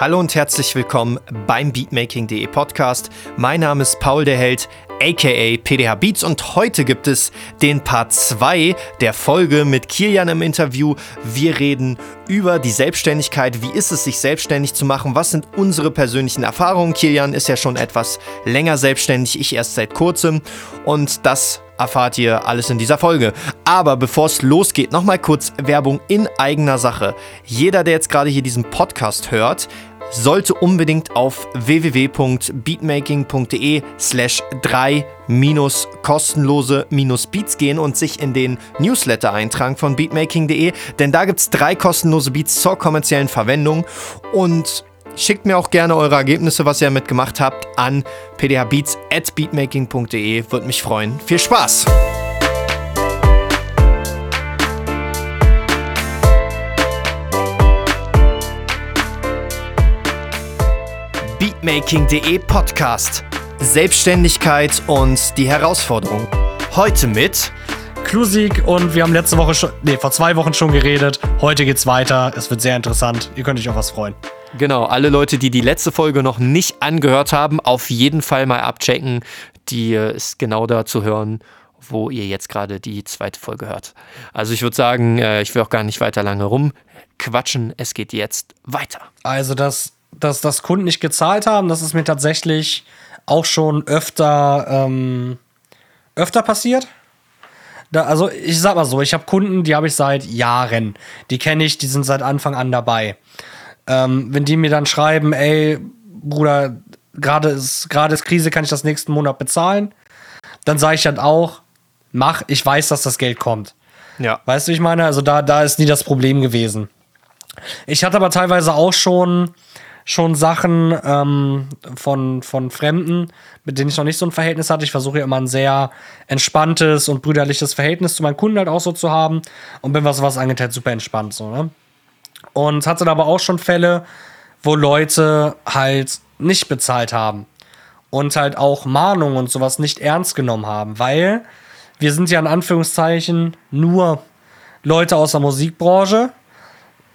Hallo und herzlich willkommen beim Beatmaking.de Podcast. Mein Name ist Paul der Held, aka PDH Beats und heute gibt es den Part 2 der Folge mit Kilian im Interview. Wir reden über die Selbstständigkeit. Wie ist es, sich selbstständig zu machen? Was sind unsere persönlichen Erfahrungen? Kilian ist ja schon etwas länger selbstständig, ich erst seit kurzem und das erfahrt ihr alles in dieser Folge. Aber bevor es losgeht, nochmal kurz Werbung in eigener Sache. Jeder, der jetzt gerade hier diesen Podcast hört, sollte unbedingt auf www.beatmaking.de slash 3 minus kostenlose minus Beats gehen und sich in den Newsletter eintragen von beatmaking.de, denn da gibt es drei kostenlose Beats zur kommerziellen Verwendung und schickt mir auch gerne eure Ergebnisse, was ihr mitgemacht habt, an pdhbeats at beatmaking.de, würde mich freuen. Viel Spaß! Beatmaking.de Podcast. Selbstständigkeit und die Herausforderung. Heute mit Klusik und wir haben letzte Woche schon, nee, vor zwei Wochen schon geredet. Heute geht's weiter. Es wird sehr interessant. Ihr könnt euch auf was freuen. Genau, alle Leute, die die letzte Folge noch nicht angehört haben, auf jeden Fall mal abchecken. Die äh, ist genau da zu hören, wo ihr jetzt gerade die zweite Folge hört. Also ich würde sagen, äh, ich will auch gar nicht weiter lange rumquatschen. Es geht jetzt weiter. Also, dass, dass, dass Kunden nicht gezahlt haben, das ist mir tatsächlich auch schon öfter, ähm, öfter passiert. Da, also ich sag mal so, ich habe Kunden, die habe ich seit Jahren. Die kenne ich, die sind seit Anfang an dabei. Ähm, wenn die mir dann schreiben, ey, Bruder, gerade ist, gerade ist Krise, kann ich das nächsten Monat bezahlen, dann sage ich dann auch, mach, ich weiß, dass das Geld kommt. Ja. Weißt du, wie ich meine? Also da, da ist nie das Problem gewesen. Ich hatte aber teilweise auch schon, schon Sachen ähm, von, von Fremden, mit denen ich noch nicht so ein Verhältnis hatte. Ich versuche ja immer ein sehr entspanntes und brüderliches Verhältnis zu meinen Kunden halt auch so zu haben und bin, was was angeht, halt super entspannt so, ne? Und hatte aber auch schon Fälle, wo Leute halt nicht bezahlt haben und halt auch Mahnungen und sowas nicht ernst genommen haben, weil wir sind ja in Anführungszeichen nur Leute aus der Musikbranche.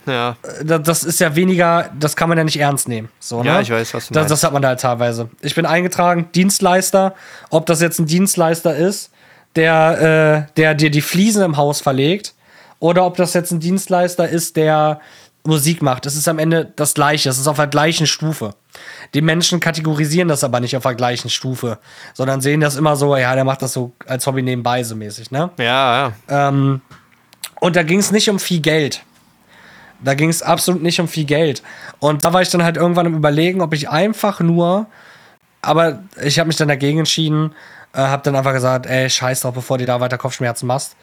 Ja. Da- Das ist ja weniger, das kann man ja nicht ernst nehmen. So, Ja, ne? ich weiß, was du das, meinst. das hat man da halt teilweise. Ich bin eingetragen, Dienstleister. Ob das jetzt ein Dienstleister ist, der, äh, der dir die Fliesen im Haus verlegt, oder ob das jetzt ein Dienstleister ist, der Musik macht. Es ist am Ende das Gleiche. Es ist auf der gleichen Stufe. Die Menschen kategorisieren das aber nicht auf der gleichen Stufe, sondern sehen das immer so, ja, der macht das so als Hobby nebenbei so mäßig, ne? Ja, ja. Ähm, und da ging es nicht um viel Geld. Da ging es absolut nicht um viel Geld. Und da war ich dann halt irgendwann im Überlegen, ob ich einfach nur, aber ich habe mich dann dagegen entschieden, äh, habe dann einfach gesagt, ey, scheiß drauf, bevor du da weiter Kopfschmerzen machst.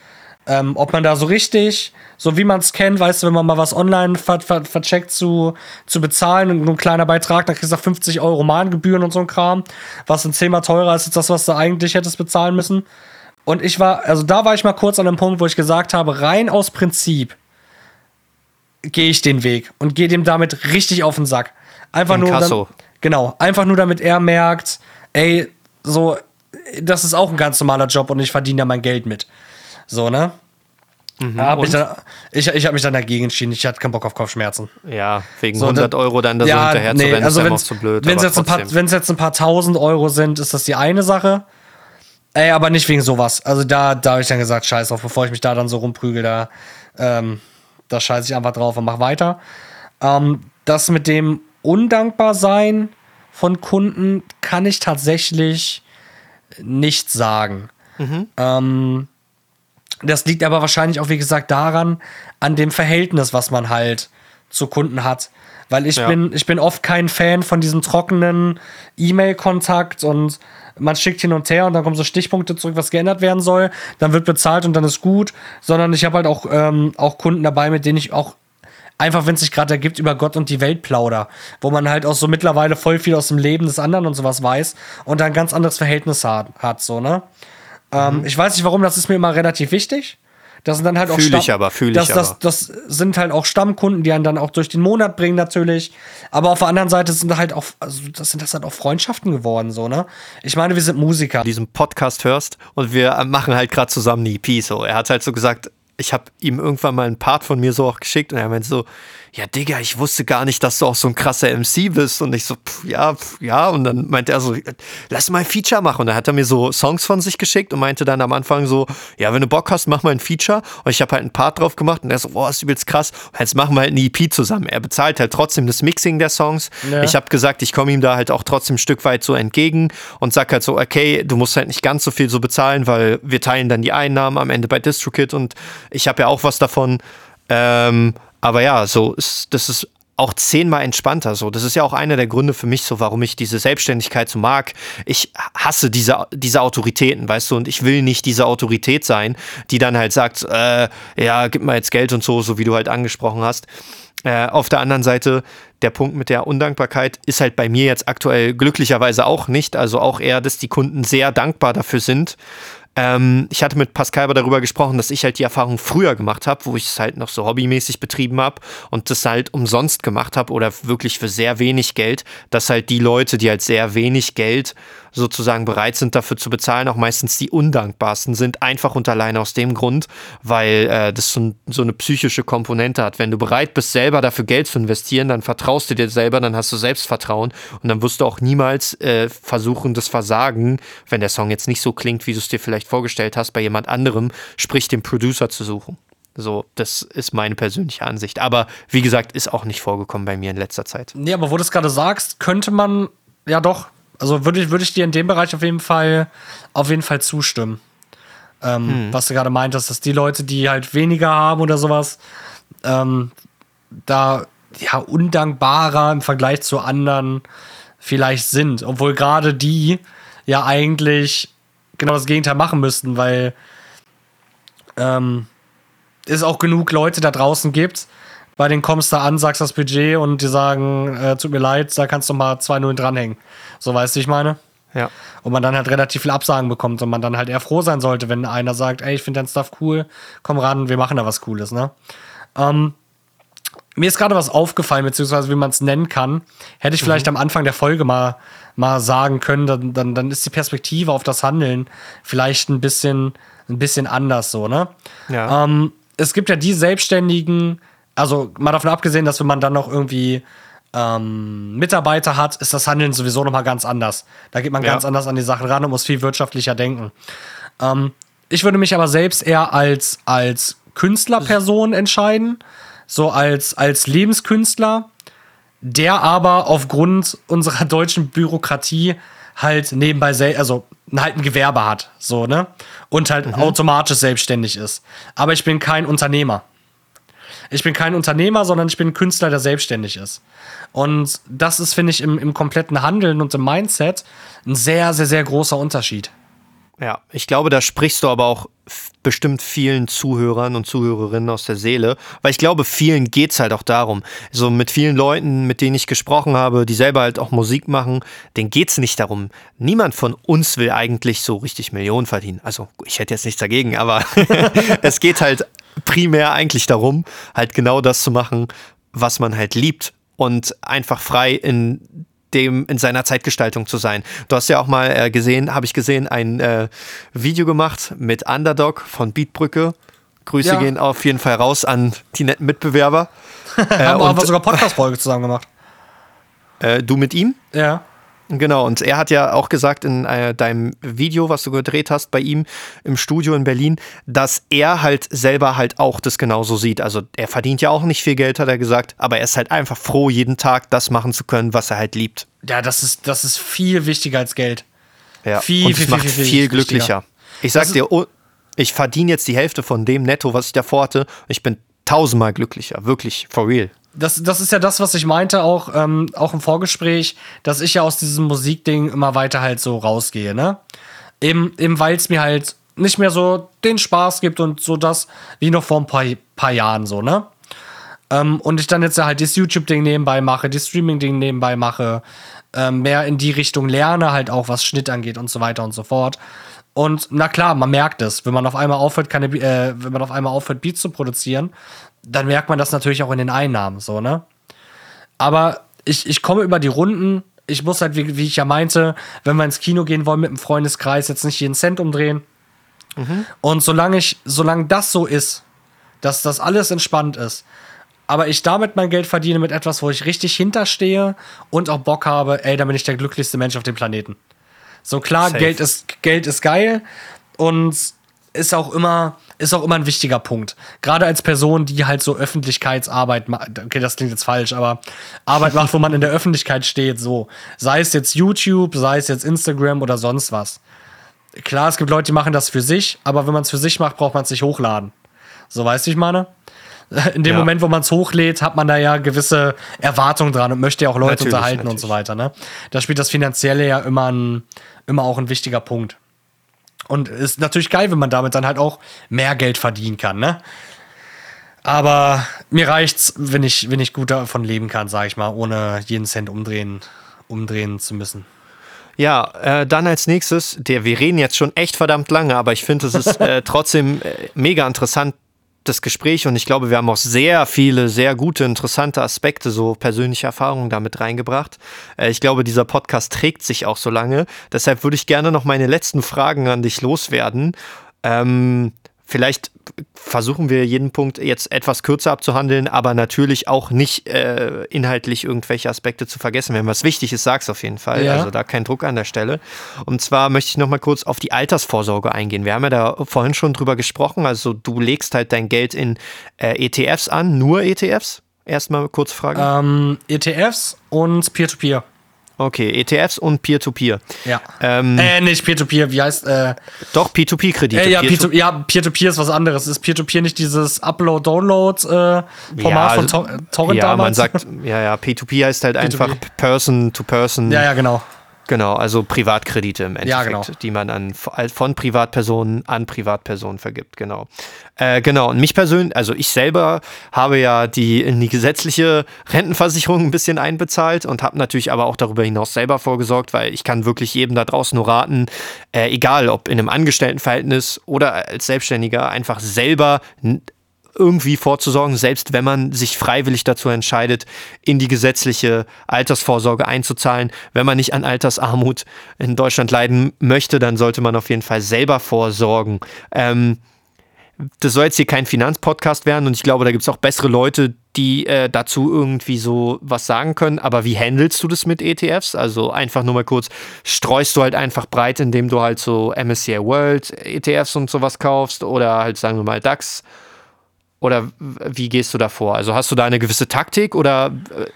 Ähm, ob man da so richtig, so wie man es kennt, weißt du, wenn man mal was online ver ver vercheckt zu, zu bezahlen und nur ein kleiner Beitrag, dann kriegst du auch 50 Euro Mahngebühren und so ein Kram, was ein zehnmal teurer ist als das, was du eigentlich hättest bezahlen müssen. Und ich war, also da war ich mal kurz an dem Punkt, wo ich gesagt habe, rein aus Prinzip gehe ich den Weg und gehe dem damit richtig auf den Sack. Einfach nur, Inkasso. dam- genau, einfach nur damit er merkt, ey, so, das ist auch ein ganz normaler Job und ich verdiene da mein Geld mit. So, ne? Da hab ich dann, ich ich habe mich dann dagegen entschieden. Ich hatte keinen Bock auf Kopfschmerzen. Ja, wegen So, 100 da- Euro dann da so hinterher zu rennen, also ist ja auch so blöd. Wenn es jetzt, jetzt ein paar tausend Euro sind, ist das die eine Sache. Ey, aber nicht wegen sowas. Also da, da habe ich dann gesagt, scheiß drauf, bevor ich mich da dann so rumprügel, da, ähm, da scheiße ich einfach drauf und mach weiter. Ähm, das mit dem Undankbarsein von Kunden kann ich tatsächlich nicht sagen. Ähm, das liegt aber wahrscheinlich auch, wie gesagt, daran, an dem Verhältnis, was man halt zu Kunden hat. Weil ich Ja. bin, ich bin oft kein Fan von diesem trockenen E-Mail-Kontakt und man schickt hin und her und dann kommen so Stichpunkte zurück, was geändert werden soll. Dann wird bezahlt und dann ist gut. Sondern ich habe halt auch, ähm, auch Kunden dabei, mit denen ich auch einfach, wenn es sich gerade ergibt, über Gott und die Welt plauder. Wo man halt auch so mittlerweile voll viel aus dem Leben des anderen und sowas weiß und da ein ganz anderes Verhältnis hat, hat so, ne? Mhm. Ähm, ich weiß nicht warum, das ist mir immer relativ wichtig. Das sind dann halt auch Fühl ich Stamm- aber, fühl ich das, das, das sind halt auch Stammkunden, die einen dann auch durch den Monat bringen, natürlich. Aber auf der anderen Seite sind halt auch, also das sind das halt auch Freundschaften geworden, so, ne? Ich meine, wir sind Musiker. diesen Podcast hörst und wir machen halt gerade zusammen eine EP so. Er hat halt so gesagt, ich habe ihm irgendwann mal einen Part von mir so auch geschickt und er meinte so, ja Digga, ich wusste gar nicht, dass du auch so ein krasser MC bist und ich so, pff, ja, pff, ja und dann meinte er so, lass mal ein Feature machen und dann hat er mir so Songs von sich geschickt und meinte dann am Anfang so, ja, wenn du Bock hast, mach mal ein Feature und ich habe halt einen Part drauf gemacht und er so, boah, ist übelst krass und jetzt machen wir halt eine EP zusammen. Er bezahlt halt trotzdem das Mixing der Songs. Ja. Ich habe gesagt, ich komme ihm da halt auch trotzdem ein Stück weit so entgegen und sag halt so, okay, du musst halt nicht ganz so viel so bezahlen, weil wir teilen dann die Einnahmen am Ende bei DistroKid und ich habe ja auch was davon. Ähm, aber ja, so ist, das ist auch zehnmal entspannter. So, das ist ja auch einer der Gründe für mich, so warum ich diese Selbstständigkeit so mag. Ich hasse diese, diese Autoritäten, weißt du, und ich will nicht diese Autorität sein, die dann halt sagt, äh, ja, gib mal jetzt Geld und so, so wie du halt angesprochen hast. Äh, auf der anderen Seite, der Punkt mit der Undankbarkeit ist halt bei mir jetzt aktuell glücklicherweise auch nicht. Also auch eher, dass die Kunden sehr dankbar dafür sind ähm, ich hatte mit Pascal aber darüber gesprochen, dass ich halt die Erfahrung früher gemacht habe, wo ich es halt noch so hobbymäßig betrieben habe und das halt umsonst gemacht habe oder wirklich für sehr wenig Geld, dass halt die Leute, die halt sehr wenig Geld sozusagen bereit sind, dafür zu bezahlen, auch meistens die undankbarsten sind, einfach und alleine aus dem Grund, weil äh, das so, so, eine psychische Komponente hat. Wenn du bereit bist, selber dafür Geld zu investieren, dann vertraust du dir selber, dann hast du Selbstvertrauen und dann wirst du auch niemals äh, versuchen, das Versagen, wenn der Song jetzt nicht so klingt, wie du es dir vielleicht vorgestellt hast, bei jemand anderem, sprich dem Producer zu suchen. So, das ist meine persönliche Ansicht. Aber wie gesagt, ist auch nicht vorgekommen bei mir in letzter Zeit. Nee, aber wo du es gerade sagst, könnte man ja doch also würde ich, würd ich dir in dem Bereich auf jeden Fall, auf jeden Fall zustimmen. Ähm, hm. Was du gerade meintest, dass die Leute, die halt weniger haben oder sowas, ähm, da ja undankbarer im Vergleich zu anderen vielleicht sind. Obwohl gerade die ja eigentlich genau das Gegenteil machen müssten, weil ähm, es auch genug Leute da draußen gibt, bei denen kommst du an, sagst das Budget und die sagen, äh, tut mir leid, da kannst du mal 2-0 dranhängen. So weißt du, ich meine? Ja. Und man dann halt relativ viel Absagen bekommt und man dann halt eher froh sein sollte, wenn einer sagt, ey, ich finde dein Stuff cool, komm ran, wir machen da was Cooles, ne? Ähm, mir ist gerade was aufgefallen, beziehungsweise wie man es nennen kann. Hätte ich vielleicht mhm. am Anfang der Folge mal, mal sagen können, dann, dann, dann ist die Perspektive auf das Handeln vielleicht ein bisschen, ein bisschen anders so, ne? Ja. Ähm, es gibt ja die Selbstständigen, also mal davon abgesehen, dass wenn man dann noch irgendwie ähm, Mitarbeiter hat, ist das Handeln sowieso nochmal ganz anders. Da geht man ja. ganz anders an die Sachen ran und muss viel wirtschaftlicher denken. Ähm, ich würde mich aber selbst eher als, als Künstlerperson entscheiden, so als, als Lebenskünstler, der aber aufgrund unserer deutschen Bürokratie halt nebenbei, also halt ein Gewerbe hat, so, ne? Und halt mhm. automatisch selbstständig ist. Aber ich bin kein Unternehmer. Ich bin kein Unternehmer, sondern ich bin ein Künstler, der selbstständig ist. Und das ist, finde ich, im, im kompletten Handeln und im Mindset ein sehr, sehr, sehr großer Unterschied. Ja, ich glaube, da sprichst du aber auch bestimmt vielen Zuhörern und Zuhörerinnen aus der Seele, weil ich glaube, vielen geht es halt auch darum. So mit vielen Leuten, mit denen ich gesprochen habe, die selber halt auch Musik machen, denen geht es nicht darum. Niemand von uns will eigentlich so richtig Millionen verdienen. Also ich hätte jetzt nichts dagegen, aber es geht halt primär eigentlich darum, halt genau das zu machen, was man halt liebt und einfach frei in dem in seiner Zeitgestaltung zu sein. Du hast ja auch mal äh, gesehen, habe ich gesehen, ein äh, Video gemacht mit Underdog von Beatbrücke. Grüße ja. gehen auf jeden Fall raus an die netten Mitbewerber. äh, haben wir sogar Podcast-Folge zusammen gemacht. Äh, du mit ihm? Ja. Genau, und er hat ja auch gesagt in äh, deinem Video, was du gedreht hast bei ihm im Studio in Berlin, dass er halt selber halt auch das genauso sieht. Also er verdient ja auch nicht viel Geld, hat er gesagt, aber er ist halt einfach froh, jeden Tag das machen zu können, was er halt liebt. Ja, das ist, das ist viel wichtiger als Geld. Ja, viel, und viel, macht viel, viel, viel glücklicher. Ich sag dir, oh, ich verdiene jetzt die Hälfte von dem Netto, was ich davor hatte. Ich bin tausendmal glücklicher, wirklich, for real das, das ist ja das, was ich meinte, auch, ähm, auch im Vorgespräch, dass ich ja aus diesem Musikding immer weiter halt so rausgehe, ne? Eben, eben weil es mir halt nicht mehr so den Spaß gibt und so das wie noch vor ein paar, paar Jahren so, ne? Ähm, und ich dann jetzt halt das YouTube-Ding nebenbei mache, das Streaming-Ding nebenbei mache, ähm, mehr in die Richtung lerne, halt auch was Schnitt angeht und so weiter und so fort. Und na klar, man merkt es, wenn man auf einmal aufhört, keine, äh, wenn man auf einmal aufhört, Beats zu produzieren, dann merkt man das natürlich auch in den Einnahmen, so, ne? Aber ich, ich komme über die Runden. Ich muss halt, wie, wie ich ja meinte, wenn wir ins Kino gehen wollen mit einem Freundeskreis, jetzt nicht jeden Cent umdrehen. Mhm. Und solange ich, solange das so ist, dass das alles entspannt ist. Aber ich damit mein Geld verdiene mit etwas, wo ich richtig hinterstehe und auch Bock habe, ey, dann bin ich der glücklichste Mensch auf dem Planeten. So klar, Geld ist, Geld ist geil und ist auch immer, ist auch immer ein wichtiger Punkt. Gerade als Person, die halt so Öffentlichkeitsarbeit macht, okay, das klingt jetzt falsch, aber Arbeit macht, wo man in der Öffentlichkeit steht, so. Sei es jetzt YouTube, sei es jetzt Instagram oder sonst was. Klar, es gibt Leute, die machen das für sich, aber wenn man es für sich macht, braucht man es nicht hochladen. So, weißt du, ich meine? In dem ja. Moment, wo man es hochlädt, hat man da ja gewisse Erwartungen dran und möchte ja auch Leute natürlich, unterhalten natürlich. und so weiter. Ne? Da spielt das Finanzielle ja immer, ein, immer auch ein wichtiger Punkt. Und ist natürlich geil, wenn man damit dann halt auch mehr Geld verdienen kann, ne? Aber mir reicht's, wenn ich, wenn ich gut davon leben kann, sag ich mal, ohne jeden Cent umdrehen, umdrehen zu müssen. Ja, äh, dann als nächstes, der, wir reden jetzt schon echt verdammt lange, aber ich finde, es ist äh, trotzdem äh, mega interessant, das Gespräch und ich glaube, wir haben auch sehr viele, sehr gute, interessante Aspekte, so persönliche Erfahrungen damit reingebracht. Äh, ich glaube, dieser Podcast trägt sich auch so lange. Deshalb würde ich gerne noch meine letzten Fragen an dich loswerden. Ähm, Vielleicht versuchen wir jeden Punkt jetzt etwas kürzer abzuhandeln, aber natürlich auch nicht äh, inhaltlich irgendwelche Aspekte zu vergessen. Wenn was wichtig ist, sag's auf jeden Fall. Ja. Also da kein Druck an der Stelle. Und zwar möchte ich noch mal kurz auf die Altersvorsorge eingehen. Wir haben ja da vorhin schon drüber gesprochen. Also du legst halt dein Geld in äh, ETFs an, nur ETFs? Erstmal kurze Frage. Ähm, ETFs und Peer-to-Peer. Okay, ETFs und Peer-to-Peer. -Peer. Ja. Ähm, äh, nicht Peer-to-Peer, wie heißt. Äh, Doch, Peer-to-Peer-Kredite. Äh, ja, Peer-to-Peer ja, Peer ist was anderes. Ist Peer-to-Peer nicht dieses Upload-Download-Format äh, ja, von Tor Torrent ja, damals? Ja, man sagt, ja, ja, Peer-to-Peer heißt halt einfach Person-to-Person. Ja, ja, genau. Genau, also Privatkredite im Endeffekt, ja, genau. die man an, von Privatpersonen an Privatpersonen vergibt, genau. Äh, genau, und mich persönlich, also ich selber habe ja die in die gesetzliche Rentenversicherung ein bisschen einbezahlt und habe natürlich aber auch darüber hinaus selber vorgesorgt, weil ich kann wirklich jedem da draußen nur raten, äh, egal ob in einem Angestelltenverhältnis oder als Selbstständiger, einfach selber irgendwie vorzusorgen, selbst wenn man sich freiwillig dazu entscheidet, in die gesetzliche Altersvorsorge einzuzahlen. Wenn man nicht an Altersarmut in Deutschland leiden möchte, dann sollte man auf jeden Fall selber vorsorgen. Ähm, das soll jetzt hier kein Finanzpodcast werden und ich glaube, da gibt es auch bessere Leute, die äh, dazu irgendwie so was sagen können. Aber wie handelst du das mit ETFs? Also einfach nur mal kurz, streust du halt einfach breit, indem du halt so MSCI World ETFs und sowas kaufst oder halt sagen wir mal DAX oder wie gehst du da vor? Also hast du da eine gewisse Taktik oder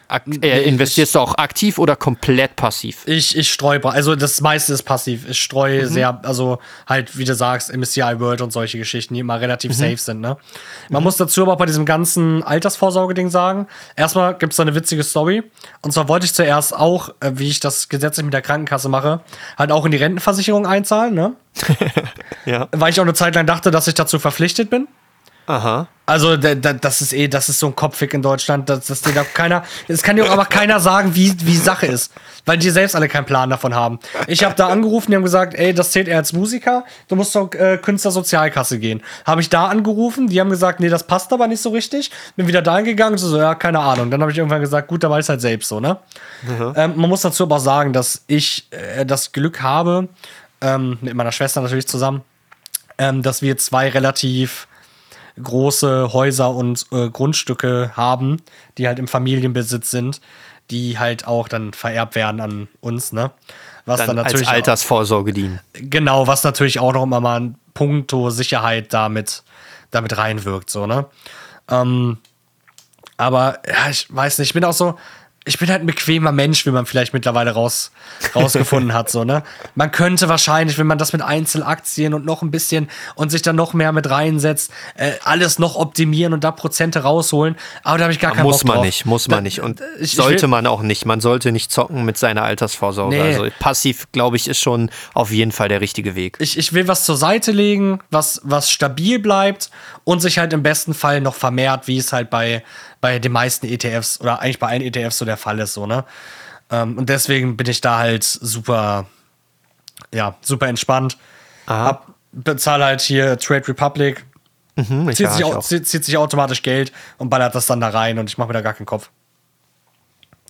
äh, äh investierst du auch aktiv oder komplett passiv? Ich, ich streue, also das meiste ist passiv. Ich streue mhm. sehr, also halt, wie du sagst, MSCI World und solche Geschichten, die immer relativ mhm. safe sind. Ne? Man mhm. muss dazu aber bei diesem ganzen Altersvorsorge-Ding sagen, erstmal gibt es da eine witzige Story. Und zwar wollte ich zuerst auch, äh, wie ich das gesetzlich mit der Krankenkasse mache, halt auch in die Rentenversicherung einzahlen. Ne? ja. Weil ich auch eine Zeit lang dachte, dass ich dazu verpflichtet bin. Aha. Also das ist eh, das ist so ein Kopfweg in Deutschland, dass, dass dir da keiner, es kann dir auch aber keiner sagen, wie wie Sache ist, weil die selbst alle keinen Plan davon haben. Ich habe da angerufen, die haben gesagt, ey, das zählt er als Musiker, du musst zur äh, Künstlersozialkasse gehen. Habe ich da angerufen, die haben gesagt, nee, das passt aber nicht so richtig. Bin wieder da hingegangen, so, so ja, keine Ahnung. Dann habe ich irgendwann gesagt, gut, da war ich halt selbst so, ne? Mhm. Ähm, man muss dazu aber auch sagen, dass ich äh, das Glück habe, ähm, mit meiner Schwester natürlich zusammen, ähm, dass wir zwei relativ große Häuser und äh, Grundstücke haben, die halt im Familienbesitz sind, die halt auch dann vererbt werden an uns, ne? Was dann, dann natürlich als Altersvorsorge dienen. Genau, was natürlich auch noch immer mal ein Punkto Sicherheit damit, damit reinwirkt, so, ne? Ähm, aber ja, ich weiß nicht, ich bin auch so, ich bin halt ein bequemer Mensch, wie man vielleicht mittlerweile raus, rausgefunden hat. So, ne? Man könnte wahrscheinlich, wenn man das mit Einzelaktien und noch ein bisschen und sich dann noch mehr mit reinsetzt, äh, alles noch optimieren und da Prozente rausholen. Aber da habe ich gar keinen Muss Bock man drauf. nicht, muss man da, nicht. Und ich, sollte ich man auch nicht. Man sollte nicht zocken mit seiner Altersvorsorge. Nee. Also passiv, glaube ich, ist schon auf jeden Fall der richtige Weg. Ich, ich will was zur Seite legen, was, was stabil bleibt und sich halt im besten Fall noch vermehrt, wie es halt bei bei den meisten ETFs oder eigentlich bei allen ETFs so der Fall ist, so, ne? Ähm, und deswegen bin ich da halt super, ja, super entspannt. Hab, bezahle halt hier Trade Republic, mhm, zieht, sich, zieht, zieht, sich, automatisch Geld und ballert das dann da rein und ich mache mir da gar keinen Kopf.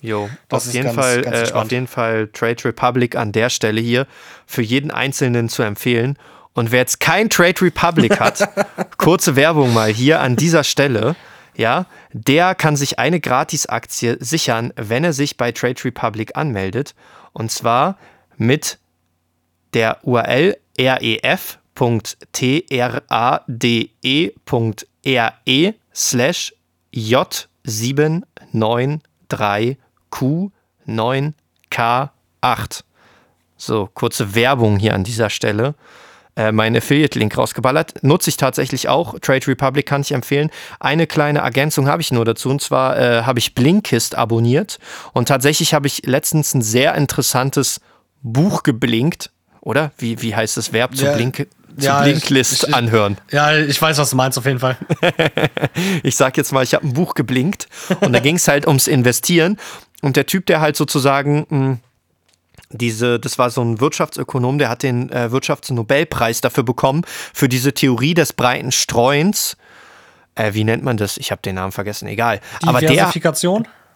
Jo, auf jeden, ganz, Fall, ganz äh, auf jeden Fall Trade Republic an der Stelle hier für jeden Einzelnen zu empfehlen. Und wer jetzt kein Trade Republic hat, kurze Werbung mal hier an dieser Stelle, ja, der kann sich eine Gratis-Aktie sichern, wenn er sich bei Trade Republic anmeldet. Und zwar mit der URL ref.trade.re slash J793Q9K8. So, kurze Werbung hier an dieser Stelle. Äh, meinen Affiliate-Link rausgeballert. Nutze ich tatsächlich auch. Trade Republic kann ich empfehlen. Eine kleine Ergänzung habe ich nur dazu. Und zwar äh, habe ich Blinkist abonniert. Und tatsächlich habe ich letztens ein sehr interessantes Buch geblinkt. Oder? Wie, wie heißt das Verb zu, ja, Blink, zu ja, Blinklist ich, ich, anhören? Ja, ich weiß, was du meinst, auf jeden Fall. ich sag jetzt mal, ich habe ein Buch geblinkt. Und da ging es halt ums Investieren. Und der Typ, der halt sozusagen. Diese, das war so ein Wirtschaftsökonom, der hat den äh, Wirtschaftsnobelpreis dafür bekommen, für diese Theorie des breiten Streuens. Äh, wie nennt man das? Ich habe den Namen vergessen, egal. Aber der,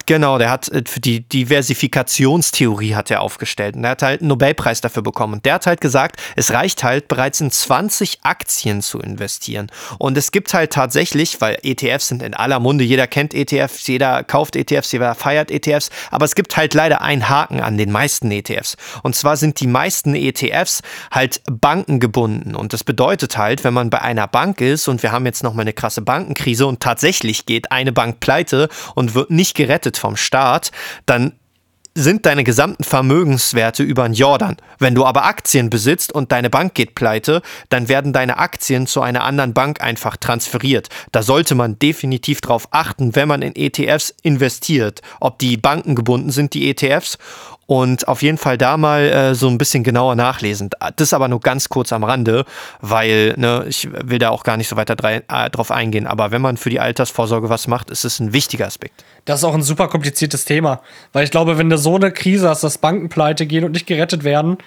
Genau, der hat äh, für die Diversifikationstheorie hat er aufgestellt und er hat halt einen Nobelpreis dafür bekommen. Und der hat halt gesagt, es reicht halt bereits in 20 Aktien zu investieren. Und es gibt halt tatsächlich, weil ETFs sind in aller Munde, jeder kennt ETFs, jeder kauft ETFs, jeder feiert ETFs, aber es gibt halt leider einen Haken an den meisten ETFs. Und zwar sind die meisten ETFs halt bankengebunden. Und das bedeutet halt, wenn man bei einer Bank ist und wir haben jetzt nochmal eine krasse Bankenkrise und tatsächlich geht eine Bank pleite und wird nicht gerettet vom Staat, dann sind deine gesamten Vermögenswerte über den Jordan. Wenn du aber Aktien besitzt und deine Bank geht pleite, dann werden deine Aktien zu einer anderen Bank einfach transferiert. Da sollte man definitiv darauf achten, wenn man in ETFs investiert, ob die Banken gebunden sind, die ETFs, und auf jeden Fall da mal äh, so ein bisschen genauer nachlesen. Das aber nur ganz kurz am Rande, weil ne, ich will da auch gar nicht so weiter äh, drauf eingehen. Aber wenn man für die Altersvorsorge was macht, ist es ein wichtiger Aspekt. Das ist auch ein super kompliziertes Thema, weil ich glaube, wenn du so eine Krise hast, dass Banken pleite gehen und nicht gerettet werden,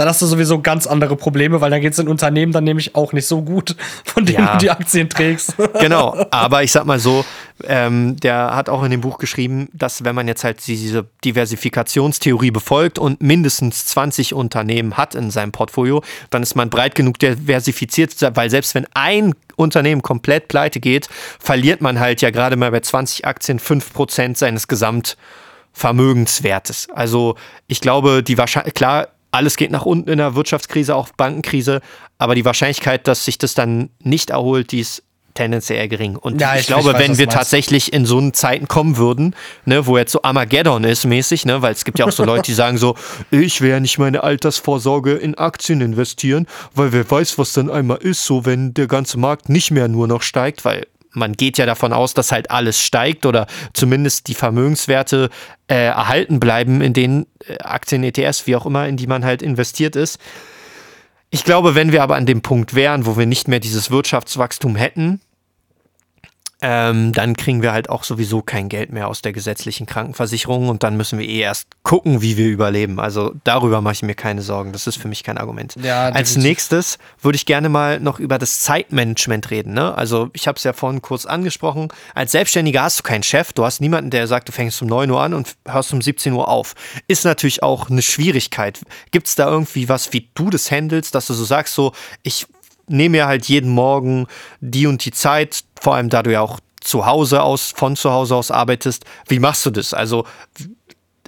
dann hast du sowieso ganz andere Probleme, weil dann geht es den Unternehmen dann nämlich auch nicht so gut, von denen ja. du die Aktien trägst. Genau, aber ich sag mal so, ähm, der hat auch in dem Buch geschrieben, dass wenn man jetzt halt diese Diversifikationstheorie befolgt und mindestens 20 Unternehmen hat in seinem Portfolio, dann ist man breit genug diversifiziert, weil selbst wenn ein Unternehmen komplett pleite geht, verliert man halt ja gerade mal bei 20 Aktien 5% seines Gesamtvermögenswertes. Also ich glaube, die Wahrscheinlichkeit, klar, alles geht nach unten in der Wirtschaftskrise, auch Bankenkrise, aber die Wahrscheinlichkeit, dass sich das dann nicht erholt, die ist tendenziell eher gering. Und ja, ich, ich, glaube, weiß, wenn wir tatsächlich in so einen Zeiten kommen würden, ne, wo jetzt so Armageddon ist mäßig, ne, weil es gibt ja auch so Leute, die sagen so, ich ja nicht meine Altersvorsorge in Aktien investieren, weil wer weiß, was dann einmal ist, so wenn der ganze Markt nicht mehr nur noch steigt, weil man geht ja davon aus, dass halt alles steigt oder zumindest die Vermögenswerte äh, erhalten bleiben in den äh, Aktien, ETS, wie auch immer, in die man halt investiert ist. Ich glaube, wenn wir aber an dem Punkt wären, wo wir nicht mehr dieses Wirtschaftswachstum hätten, ähm, dann kriegen wir halt auch sowieso kein Geld mehr aus der gesetzlichen Krankenversicherung und dann müssen wir eh erst gucken, wie wir überleben. Also darüber mache ich mir keine Sorgen. Das ist für mich kein Argument. Ja, Als nächstes würde ich gerne mal noch über das Zeitmanagement reden. Ne? Also ich habe es ja vorhin kurz angesprochen. Als Selbstständiger hast du keinen Chef. Du hast niemanden, der sagt, du fängst um 9 Uhr an und hörst um 17 Uhr auf. Ist natürlich auch eine Schwierigkeit. Gibt es da irgendwie was, wie du das handelst, dass du so sagst, so ich nehme mir halt jeden Morgen die und die Zeit, vor allem da du ja auch zu Hause aus, von zu Hause aus arbeitest. Wie machst du das? Also,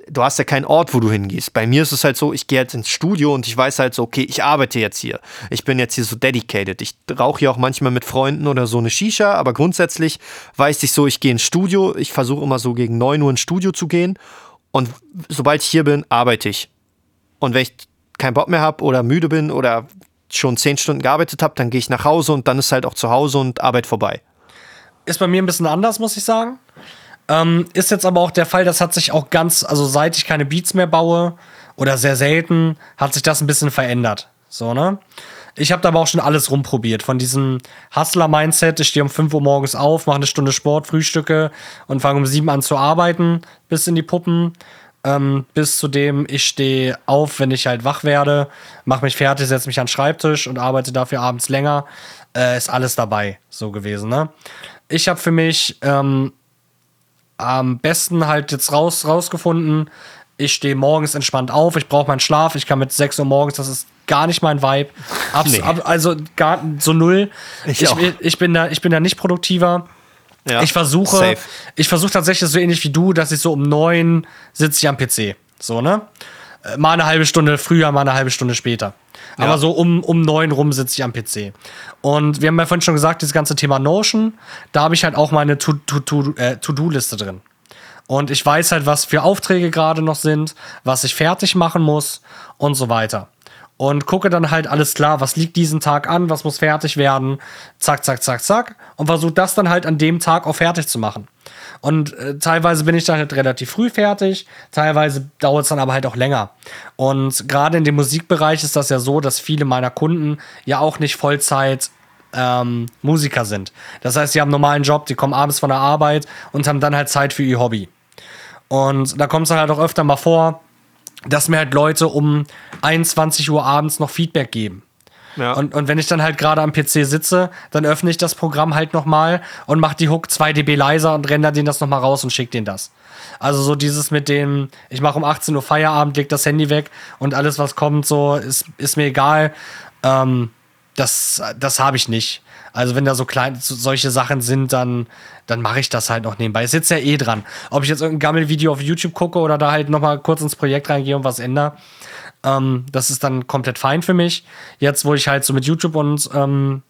du hast ja keinen Ort, wo du hingehst. Bei mir ist es halt so, ich gehe jetzt ins Studio und ich weiß halt so, okay, ich arbeite jetzt hier. Ich bin jetzt hier so dedicated. Ich rauche hier auch manchmal mit Freunden oder so eine Shisha, aber grundsätzlich weiß ich so, ich gehe ins Studio. Ich versuche immer so gegen 9 Uhr ins Studio zu gehen und sobald ich hier bin, arbeite ich. Und wenn ich keinen Bock mehr habe oder müde bin oder schon zehn Stunden gearbeitet habe, dann gehe ich nach Hause und dann ist halt auch zu Hause und Arbeit vorbei. Ist bei mir ein bisschen anders, muss ich sagen. Ähm, ist jetzt aber auch der Fall, das hat sich auch ganz, also seit ich keine Beats mehr baue oder sehr selten, hat sich das ein bisschen verändert. So, ne? Ich habe da aber auch schon alles rumprobiert. Von diesem Hustler-Mindset, ich stehe um 5 Uhr morgens auf, mache eine Stunde Sport, frühstücke und fange um 7 an zu arbeiten, bis in die Puppen ähm, bis zu dem ich stehe auf, wenn ich halt wach werde, mache mich fertig, setze mich an den Schreibtisch und arbeite dafür abends länger. Äh, ist alles dabei so gewesen. Ne? Ich habe für mich ähm, am besten halt jetzt raus, rausgefunden, ich stehe morgens entspannt auf, ich brauche meinen Schlaf, ich kann mit 6 Uhr morgens, das ist gar nicht mein Vibe. Abs Nee. ab, also gar so null. Ich Ich, ich, bin da, ich bin da nicht produktiver. Ja, Ich versuche, safe. ich versuche tatsächlich so ähnlich wie du, dass ich so um neun sitze ich am PC. So, ne? Äh, Mal eine halbe Stunde früher, mal eine halbe Stunde später. Aber Ja. so um, um neun rum sitze ich am PC. Und wir haben ja vorhin schon gesagt, dieses ganze Thema Notion, da habe ich halt auch meine äh, To-Do-Liste drin. Und ich weiß halt, was für Aufträge gerade noch sind, was ich fertig machen muss und so weiter. Und gucke dann halt alles klar, was liegt diesen Tag an, was muss fertig werden, zack, zack, zack, zack. Und versuche das dann halt an dem Tag auch fertig zu machen. Und äh, teilweise bin ich dann halt relativ früh fertig, teilweise dauert es dann aber halt auch länger. Und gerade in dem Musikbereich ist das ja so, dass viele meiner Kunden ja auch nicht Vollzeit ähm, Musiker sind. Das heißt, sie haben einen normalen Job, die kommen abends von der Arbeit und haben dann halt Zeit für ihr Hobby. Und da kommt es dann halt auch öfter mal vor, dass mir halt Leute um 21 Uhr abends noch Feedback geben. Ja. Und, und wenn ich dann halt gerade am PC sitze, dann öffne ich das Programm halt nochmal und mache die Hook 2 dB leiser und render den das nochmal raus und schicke den das. Also so dieses mit dem, ich mache um 18 Uhr Feierabend, leg das Handy weg und alles, was kommt, so ist, ist mir egal. Ähm, das das habe ich nicht. Also wenn da so kleine so, solche Sachen sind, dann, dann mache ich das halt noch nebenbei. Ich sitze ja eh dran. Ob ich jetzt irgendein Gammelvideo auf YouTube gucke oder da halt nochmal kurz ins Projekt reingehe und was ändere, ähm, das ist dann komplett fein für mich. Jetzt, wo ich halt so mit YouTube und, ähm,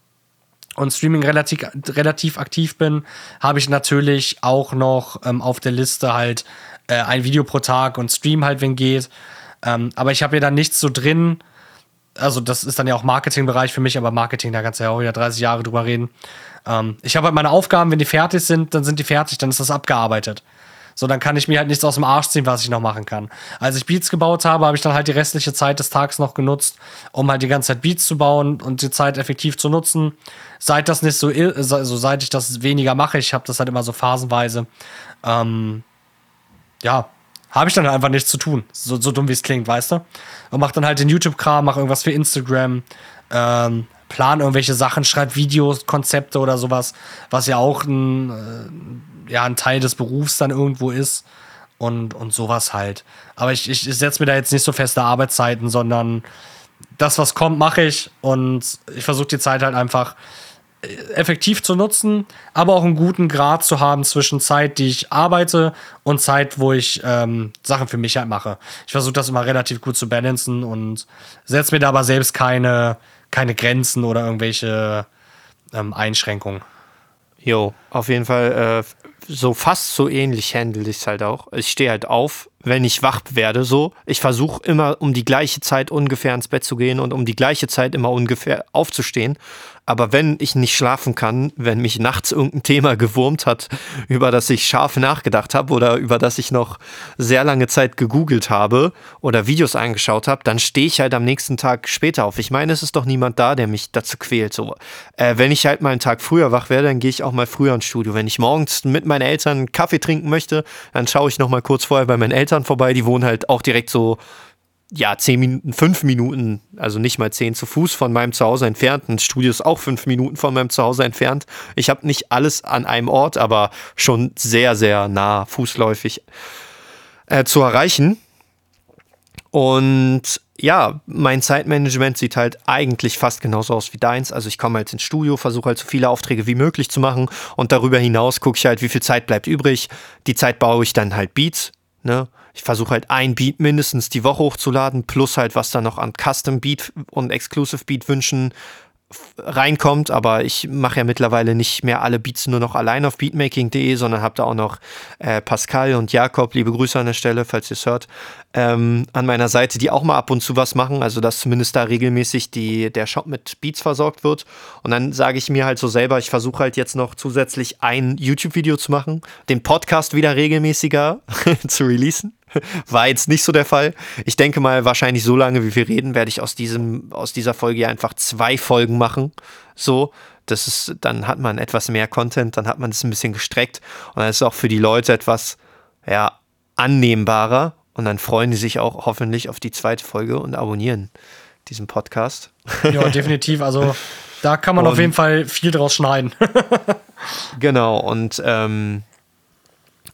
und Streaming relativ, relativ aktiv bin, habe ich natürlich auch noch ähm, auf der Liste halt äh, ein Video pro Tag und Stream halt, wenn geht. Ähm, aber ich habe ja dann nichts so drin. Also, das ist dann ja auch Marketingbereich für mich, aber Marketing, da kannst du ja auch wieder 30 Jahre drüber reden. Ähm, ich habe halt meine Aufgaben, wenn die fertig sind, dann sind die fertig, dann ist das abgearbeitet. So, dann kann ich mir halt nichts aus dem Arsch ziehen, was ich noch machen kann. Als ich Beats gebaut habe, habe ich dann halt die restliche Zeit des Tages noch genutzt, um halt die ganze Zeit Beats zu bauen und die Zeit effektiv zu nutzen. Seit das nicht so, also seit ich das weniger mache, ich habe das halt immer so phasenweise, ähm, ja, habe ich dann halt einfach nichts zu tun. So, so dumm wie es klingt, weißt du? Und mach dann halt den YouTube-Kram, mach irgendwas für Instagram, ähm, plan irgendwelche Sachen, schreib Videos, Konzepte oder sowas, was ja auch ein, äh, ja, ein Teil des Berufs dann irgendwo ist. Und, und sowas halt. Aber ich, ich, setze mir da jetzt nicht so feste Arbeitszeiten, sondern das, was kommt, mache ich. Und ich versuche die Zeit halt einfach effektiv zu nutzen, aber auch einen guten Grad zu haben zwischen Zeit, die ich arbeite und Zeit, wo ich ähm, Sachen für mich halt mache. Ich versuche das immer relativ gut zu balancen und setze mir da aber selbst keine, keine Grenzen oder irgendwelche ähm, Einschränkungen. Jo, auf jeden Fall äh, so fast so ähnlich handle ich es halt auch. Ich stehe halt auf, wenn ich wach werde, so. Ich versuche immer um die gleiche Zeit ungefähr ins Bett zu gehen und um die gleiche Zeit immer ungefähr aufzustehen. Aber wenn ich nicht schlafen kann, wenn mich nachts irgendein Thema gewurmt hat, über das ich scharf nachgedacht habe oder über das ich noch sehr lange Zeit gegoogelt habe oder Videos angeschaut habe, dann stehe ich halt am nächsten Tag später auf. Ich meine, es ist doch niemand da, der mich dazu quält. So, äh, wenn ich halt mal einen Tag früher wach werde, dann gehe ich auch mal früher ins Studio. Wenn ich morgens mit meinen Eltern Kaffee trinken möchte, dann schaue ich noch mal kurz vorher bei meinen Eltern vorbei. Die wohnen halt auch direkt so ja, zehn Minuten, fünf Minuten, also nicht mal zehn zu Fuß von meinem Zuhause entfernt. Ein Studio ist auch fünf Minuten von meinem Zuhause entfernt. Ich habe nicht alles an einem Ort, aber schon sehr, sehr nah fußläufig äh, zu erreichen. Und ja, mein Zeitmanagement sieht halt eigentlich fast genauso aus wie deins. Also ich komme halt ins Studio, versuche halt so viele Aufträge wie möglich zu machen und darüber hinaus gucke ich halt, wie viel Zeit bleibt übrig. Die Zeit baue ich dann halt Beats. Ne? Ich versuche halt ein Beat mindestens die Woche hochzuladen, plus halt, was da noch an Custom Beat und Exclusive Beat Wünschen reinkommt, aber ich mache ja mittlerweile nicht mehr alle Beats nur noch allein auf beatmaking.de, sondern habe da auch noch äh, Pascal und Jakob, liebe Grüße an der Stelle, falls ihr es hört, ähm, an meiner Seite, die auch mal ab und zu was machen, also dass zumindest da regelmäßig die, der Shop mit Beats versorgt wird. Und dann sage ich mir halt so selber, ich versuche halt jetzt noch zusätzlich ein YouTube-Video zu machen, den Podcast wieder regelmäßiger zu releasen. War jetzt nicht so der Fall. Ich denke mal, wahrscheinlich so lange, wie wir reden, werde ich aus, diesem, aus dieser Folge ja einfach zwei Folgen machen. So, das ist, dann hat man etwas mehr Content, dann hat man es ein bisschen gestreckt und dann ist es auch für die Leute etwas, ja, annehmbarer und dann freuen die sich auch hoffentlich auf die zweite Folge und abonnieren diesen Podcast. Ja, definitiv. Also da kann man Und- auf jeden Fall viel draus schneiden. Genau, und ähm,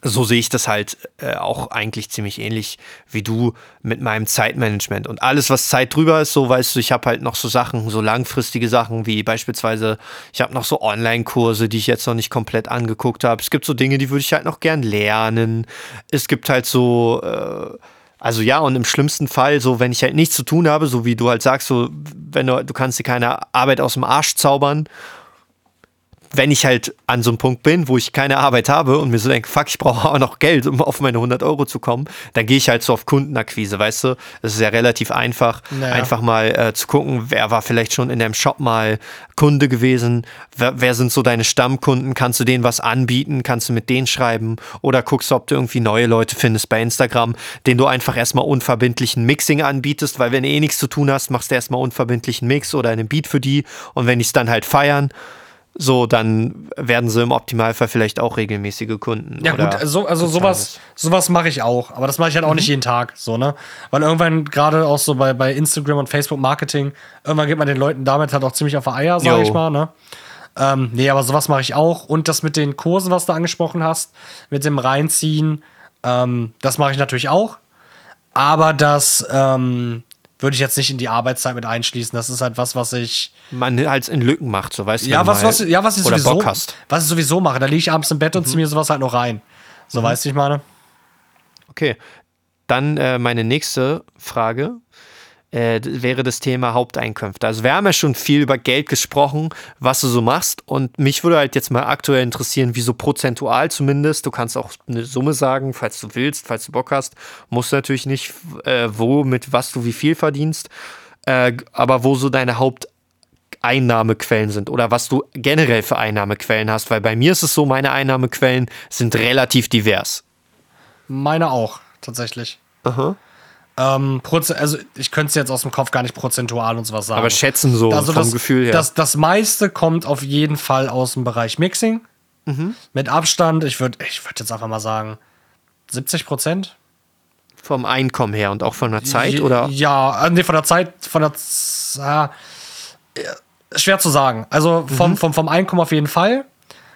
so sehe ich das halt äh, auch eigentlich ziemlich ähnlich wie du mit meinem Zeitmanagement. Und alles, was Zeit drüber ist, so weißt du, ich habe halt noch so Sachen, so langfristige Sachen, wie beispielsweise, ich habe noch so Online-Kurse, die ich jetzt noch nicht komplett angeguckt habe. Es gibt so Dinge, die würde ich halt noch gern lernen. Es gibt halt so. Äh, also ja, und im schlimmsten Fall, so wenn ich halt nichts zu tun habe, so wie du halt sagst, so wenn du, du kannst dir keine Arbeit aus dem Arsch zaubern wenn ich halt an so einem Punkt bin, wo ich keine Arbeit habe und mir so denke, fuck, ich brauche auch noch Geld, um auf meine 100 Euro zu kommen, dann gehe ich halt so auf Kundenakquise, weißt du? Das ist ja relativ einfach, naja. einfach mal äh, zu gucken, wer war vielleicht schon in deinem Shop mal Kunde gewesen, wer, wer, sind so deine Stammkunden, kannst du denen was anbieten, kannst du mit denen schreiben? Oder guckst ob du irgendwie neue Leute findest bei Instagram, denen du einfach erstmal unverbindlichen Mixing anbietest, weil wenn du eh nichts zu tun hast, machst du erstmal unverbindlichen Mix oder einen Beat für die. Und wenn die es dann halt feiern, so, dann werden sie im Optimalfall vielleicht auch regelmäßige Kunden. Ja, gut, so, also sowas, sowas mache ich auch. Aber das mache ich halt auch mhm. nicht jeden Tag, so, ne? Weil irgendwann, gerade auch so bei, bei Instagram und Facebook Marketing, irgendwann geht man den Leuten damit halt auch ziemlich auf die Eier, sag ich mal, ne? Ähm, nee, aber sowas mache ich auch. Und das mit den Kursen, was du angesprochen hast, mit dem Reinziehen, ähm, das mache ich natürlich auch. Aber das, ähm, würde ich jetzt nicht in die Arbeitszeit mit einschließen. Das ist halt was, was ich. Man halt in Lücken macht, so weißt du. Ja, was, was, ja, was ich sowieso. Was ich sowieso mache. Da liege ich abends im Bett und mhm. ziehe mir sowas halt noch rein. So, mhm. weißt du, ich meine. Okay. Dann äh, meine nächste Frage äh, wäre das Thema Haupteinkünfte. Also wir haben ja schon viel über Geld gesprochen, was du so machst und mich würde halt jetzt mal aktuell interessieren, wie so prozentual zumindest, du kannst auch eine Summe sagen, falls du willst, falls du Bock hast, musst du natürlich nicht, äh, wo, mit was du wie viel verdienst, äh, aber wo so deine Haupteinnahmequellen sind oder was du generell für Einnahmequellen hast, weil bei mir ist es so, meine Einnahmequellen sind relativ divers. Meine auch, tatsächlich. Aha. Ähm, also ich könnte es jetzt aus dem Kopf gar nicht prozentual und sowas sagen. Aber schätzen so also vom das, Gefühl her. Das, das meiste kommt auf jeden Fall aus dem Bereich Mixing. Mhm. Mit Abstand, ich würde ich würd jetzt einfach mal sagen, 70 Prozent. Vom Einkommen her und auch von der Zeit, ja, oder? Ja, äh, nee, von der Zeit, von der äh, schwer zu sagen. Also vom, mhm. vom, vom Einkommen auf jeden Fall.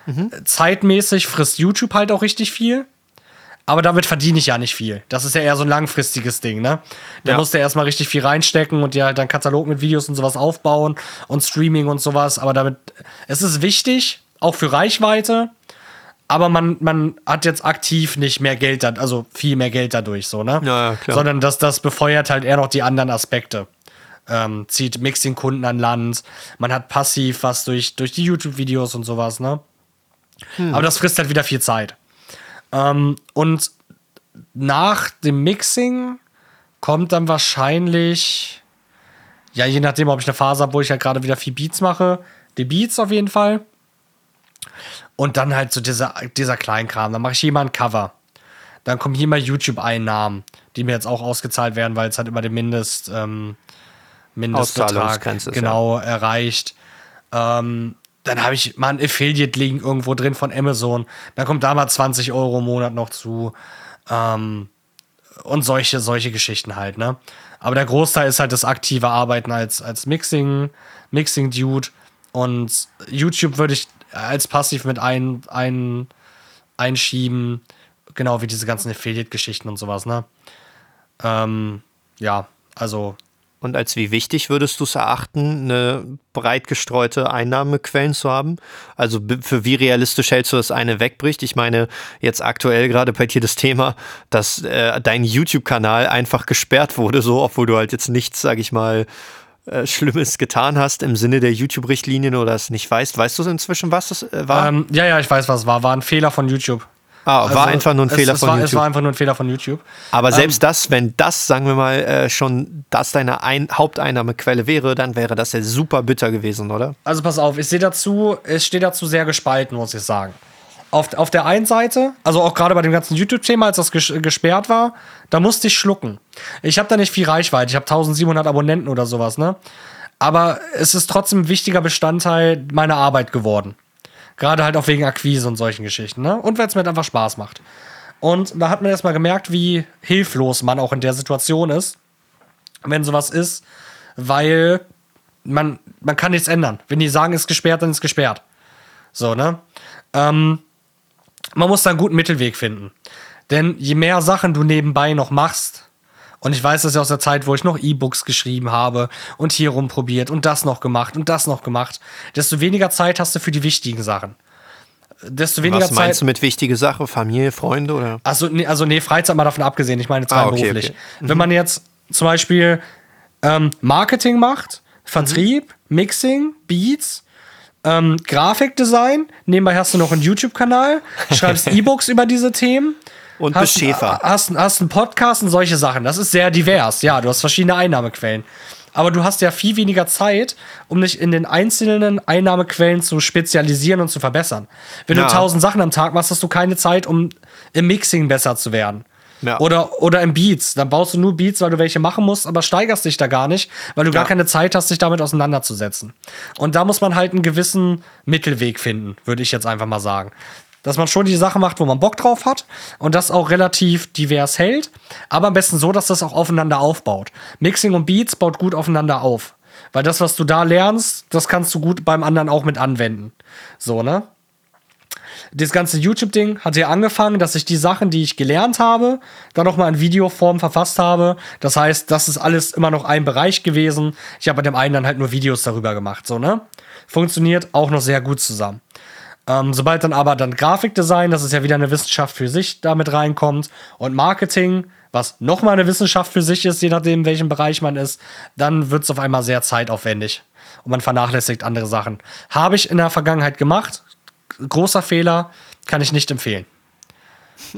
Mhm. Zeitmäßig frisst YouTube halt auch richtig viel. Aber damit verdiene ich ja nicht viel. Das ist ja eher so ein langfristiges Ding, ne? Da ja. musst du erstmal richtig viel reinstecken und dir halt dann Katalog mit Videos und sowas aufbauen und Streaming und sowas. Aber damit, es ist wichtig, auch für Reichweite. Aber man, man hat jetzt aktiv nicht mehr Geld, also viel mehr Geld dadurch, so, ne? Ja, klar. Sondern das, das befeuert halt eher noch die anderen Aspekte. Ähm, zieht Mixing-Kunden an Land. Man hat passiv was durch, durch die YouTube-Videos und sowas, ne? Hm. Aber das frisst halt wieder viel Zeit. Ähm, und nach dem Mixing kommt dann wahrscheinlich, ja, je nachdem, ob ich eine Phase habe, wo ich halt gerade wieder viel Beats mache, die Beats auf jeden Fall. Und dann halt so dieser, dieser Kleinkram. Dann mache ich hier mal ein Cover. Dann kommen hier mal YouTube-Einnahmen, die mir jetzt auch ausgezahlt werden, weil es halt immer den Mindest, ähm, Mindestbetrag genau ja. erreicht. Ähm, dann habe ich mal ein Affiliate-Link irgendwo drin von Amazon. Dann kommt da mal 20 Euro im Monat noch zu. Ähm, und solche, solche Geschichten halt, ne? Aber der Großteil ist halt das aktive Arbeiten als, als Mixing, Mixing-Dude. Und YouTube würde ich als passiv mit ein, ein, einschieben. Genau wie diese ganzen Affiliate-Geschichten und sowas, ne? Ähm, ja, also und als wie wichtig würdest du es erachten, eine breit gestreute Einnahmequellen zu haben? Also für wie realistisch hältst du, dass eine wegbricht? Ich meine, jetzt aktuell gerade bei dir das Thema, dass äh, dein YouTube-Kanal einfach gesperrt wurde, so, obwohl du halt jetzt nichts, sag ich mal, äh, Schlimmes getan hast im Sinne der YouTube-Richtlinien oder es nicht weißt. Weißt du inzwischen, was das äh, war? Ähm, ja, ja, ich weiß, was es war. War ein Fehler von YouTube. Ah, also war einfach nur ein Fehler es, von war, YouTube. Es war einfach nur ein Fehler von YouTube. Aber ähm, selbst das, wenn das, sagen wir mal, äh, schon das deine ein Haupteinnahmequelle wäre, dann wäre das ja super bitter gewesen, oder? Also pass auf, ich sehe dazu, es steht dazu sehr gespalten, muss ich sagen. Auf, auf der einen Seite, also auch gerade bei dem ganzen YouTube-Thema, als das ges gesperrt war, da musste ich schlucken. Ich habe da nicht viel Reichweite, ich habe 1700 Abonnenten oder sowas, ne? Aber es ist trotzdem ein wichtiger Bestandteil meiner Arbeit geworden. Gerade halt auch wegen Akquise und solchen Geschichten, ne? Und weil es mir halt einfach Spaß macht. Und da hat man erstmal gemerkt, wie hilflos man auch in der Situation ist, wenn sowas ist, weil man, man kann nichts ändern. Wenn die sagen, ist gesperrt, dann ist gesperrt. So, ne? Ähm, man muss da einen guten Mittelweg finden. Denn je mehr Sachen du nebenbei noch machst, und ich weiß das ja aus der Zeit, wo ich noch E-Books geschrieben habe und hier rumprobiert und das noch gemacht und das noch gemacht, desto weniger Zeit hast du für die wichtigen Sachen. Desto weniger Was meinst Zeit. du mit wichtige Sache? Familie, Freunde oder? Also, nee, also nee, Freizeit mal davon abgesehen. Ich meine jetzt Ah, rein okay, beruflich. okay. Wenn man jetzt zum Beispiel ähm, Marketing macht, Vertrieb, Mixing, Beats, ähm, Grafikdesign, nebenbei hast du noch einen YouTube-Kanal, schreibst E-Books über diese Themen. Und hast, bist Schäfer. Hast, hast einen Podcast und solche Sachen. Das ist sehr divers. Ja, du hast verschiedene Einnahmequellen. Aber du hast ja viel weniger Zeit, um dich in den einzelnen Einnahmequellen zu spezialisieren und zu verbessern. Wenn Ja. du tausend Sachen am Tag machst, hast du keine Zeit, um im Mixing besser zu werden. Ja. Oder, oder im Beats. Dann baust du nur Beats, weil du welche machen musst, aber steigerst dich da gar nicht, weil du gar Ja. keine Zeit hast, dich damit auseinanderzusetzen. Und da muss man halt einen gewissen Mittelweg finden, würde ich jetzt einfach mal sagen. Dass man schon die Sache macht, wo man Bock drauf hat und das auch relativ divers hält, aber am besten so, dass das auch aufeinander aufbaut. Mixing und Beats baut gut aufeinander auf. Weil das, was du da lernst, das kannst du gut beim anderen auch mit anwenden. So, ne? das ganze YouTube-Ding hat ja angefangen, dass ich die Sachen, die ich gelernt habe, dann noch mal in Videoform verfasst habe. Das heißt, das ist alles immer noch ein Bereich gewesen. Ich habe bei dem einen dann halt nur Videos darüber gemacht, so, ne? Funktioniert auch noch sehr gut zusammen. Ähm, sobald dann aber dann Grafikdesign, das ist ja wieder eine Wissenschaft für sich, damit reinkommt und Marketing, was nochmal eine Wissenschaft für sich ist, je nachdem, in welchem Bereich man ist, dann wird es auf einmal sehr zeitaufwendig und man vernachlässigt andere Sachen. Habe ich in der Vergangenheit gemacht. Großer Fehler, kann ich nicht empfehlen.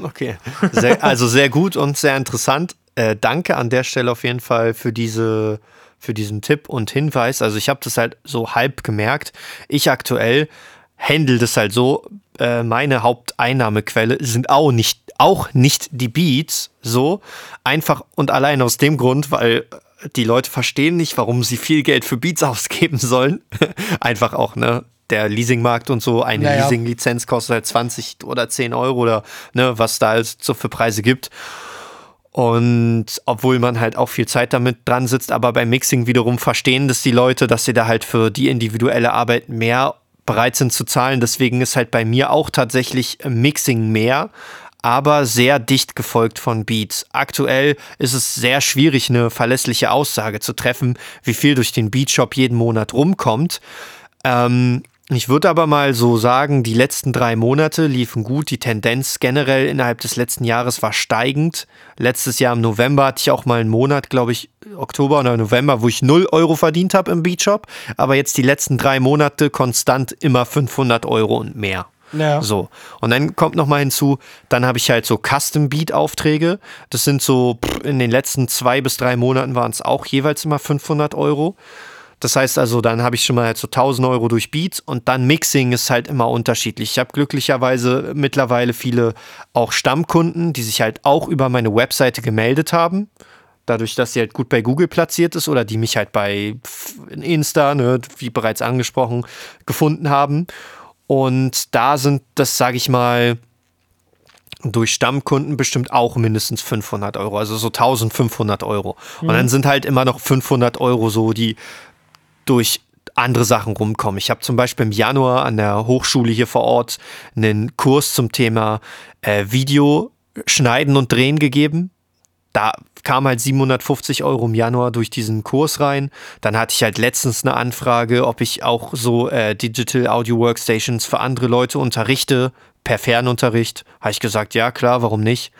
Okay. Sehr, also sehr gut und sehr interessant. Äh, danke an der Stelle auf jeden Fall für diese für diesen Tipp und Hinweis. Also ich habe das halt so halb gemerkt. Ich aktuell handle das halt so. Äh, meine Haupteinnahmequelle sind auch nicht auch nicht die Beats so einfach und allein aus dem Grund, weil die Leute verstehen nicht, warum sie viel Geld für Beats ausgeben sollen. einfach auch ne der Leasingmarkt und so, eine Naja. Leasing-Lizenz kostet halt 20 oder 10 Euro oder ne, was da halt so für Preise gibt. Und obwohl man halt auch viel Zeit damit dran sitzt, aber beim Mixing wiederum verstehen das die Leute, dass sie da halt für die individuelle Arbeit mehr bereit sind zu zahlen. Deswegen ist halt bei mir auch tatsächlich Mixing mehr, aber sehr dicht gefolgt von Beats. Aktuell ist es sehr schwierig, eine verlässliche Aussage zu treffen, wie viel durch den Beatshop jeden Monat rumkommt. Ähm, ich würde aber mal so sagen, die letzten drei Monate liefen gut. Die Tendenz generell innerhalb des letzten Jahres war steigend. Letztes Jahr im November hatte ich auch mal einen Monat, glaube ich, Oktober oder November, wo ich 0 Euro verdient habe im Beatshop. Aber jetzt die letzten drei Monate konstant immer 500 Euro und mehr. Ja. So. Und dann kommt noch mal hinzu, dann habe ich halt so Custom-Beat-Aufträge. Das sind so, pff, in den letzten zwei bis drei Monaten waren es auch jeweils immer 500 Euro. Das heißt also, dann habe ich schon mal halt so 1000 Euro durch Beats und dann Mixing ist halt immer unterschiedlich. Ich habe glücklicherweise mittlerweile viele auch Stammkunden, die sich halt auch über meine Webseite gemeldet haben. Dadurch, dass sie halt gut bei Google platziert ist oder die mich halt bei Insta, ne, wie bereits angesprochen, gefunden haben. Und da sind das, sage ich mal, durch Stammkunden bestimmt auch mindestens 500 Euro, also so 1500 Euro. Und dann sind halt immer noch 500 Euro so, die durch andere Sachen rumkommen. Ich habe zum Beispiel im Januar an der Hochschule hier vor Ort einen Kurs zum Thema äh, Video schneiden und drehen gegeben. Da kam halt 750 Euro im Januar durch diesen Kurs rein. Dann hatte ich halt letztens eine Anfrage, ob ich auch so äh, Digital Audio Workstations für andere Leute unterrichte, per Fernunterricht. Habe ich gesagt, ja klar, warum nicht?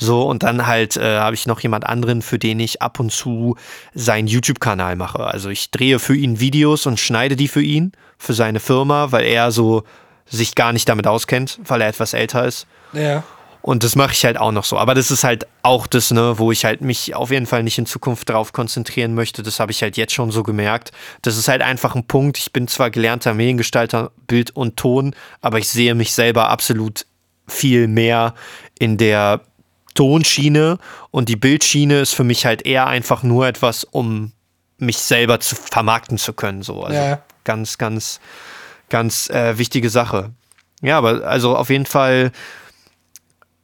So, und dann halt äh, habe ich noch jemand anderen, für den ich ab und zu seinen YouTube-Kanal mache. Also ich drehe für ihn Videos und schneide die für ihn, für seine Firma, weil er so sich gar nicht damit auskennt, weil er etwas älter ist. Ja. Und das mache ich halt auch noch so. Aber das ist halt auch das, ne, wo ich halt mich auf jeden Fall nicht in Zukunft drauf konzentrieren möchte. Das habe ich halt jetzt schon so gemerkt. Das ist halt einfach ein Punkt. Ich bin zwar gelernter Mediengestalter, Bild und Ton, aber ich sehe mich selber absolut viel mehr in der Tonschiene und die Bildschiene ist für mich halt eher einfach nur etwas, um mich selber zu vermarkten zu können. So. Also Ja. ganz, ganz, ganz äh, wichtige Sache. Ja, aber also auf jeden Fall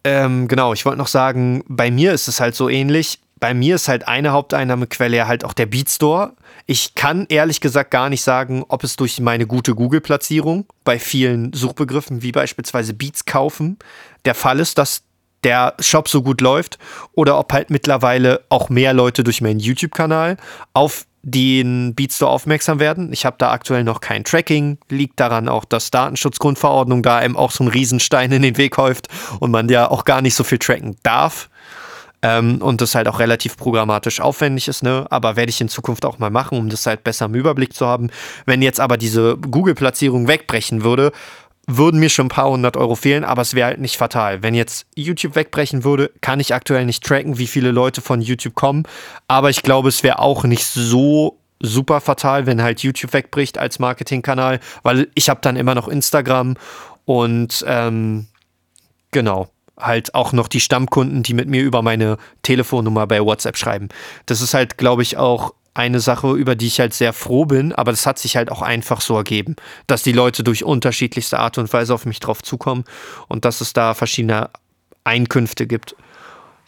ähm, genau, ich wollte noch sagen, bei mir ist es halt so ähnlich. bei mir ist halt eine Haupteinnahmequelle ja halt auch der Beatstore. Ich kann ehrlich gesagt gar nicht sagen, ob es durch meine gute Google-Platzierung bei vielen Suchbegriffen wie beispielsweise Beats kaufen der Fall ist, dass der Shop so gut läuft oder ob halt mittlerweile auch mehr Leute durch meinen YouTube-Kanal auf den Beatstore aufmerksam werden. Ich habe da aktuell noch kein Tracking, liegt daran auch, dass Datenschutzgrundverordnung da eben auch so einen Riesenstein in den Weg häuft und man ja auch gar nicht so viel tracken darf. Ähm, und das halt auch relativ programmatisch aufwendig ist, ne? Aber werde ich in Zukunft auch mal machen, um das halt besser im Überblick zu haben. Wenn jetzt aber diese Google-Platzierung wegbrechen würde, würden mir schon ein paar hundert Euro fehlen, aber es wäre halt nicht fatal. Wenn jetzt YouTube wegbrechen würde, kann ich aktuell nicht tracken, wie viele Leute von YouTube kommen. Aber ich glaube, es wäre auch nicht so super fatal, wenn halt YouTube wegbricht als Marketingkanal, weil ich habe dann immer noch Instagram und ähm, genau halt auch noch die Stammkunden, die mit mir über meine Telefonnummer bei WhatsApp schreiben. Das ist halt, glaube ich, auch eine Sache, über die ich halt sehr froh bin, aber das hat sich halt auch einfach so ergeben, dass die Leute durch unterschiedlichste Art und Weise auf mich drauf zukommen und dass es da verschiedene Einkünfte gibt.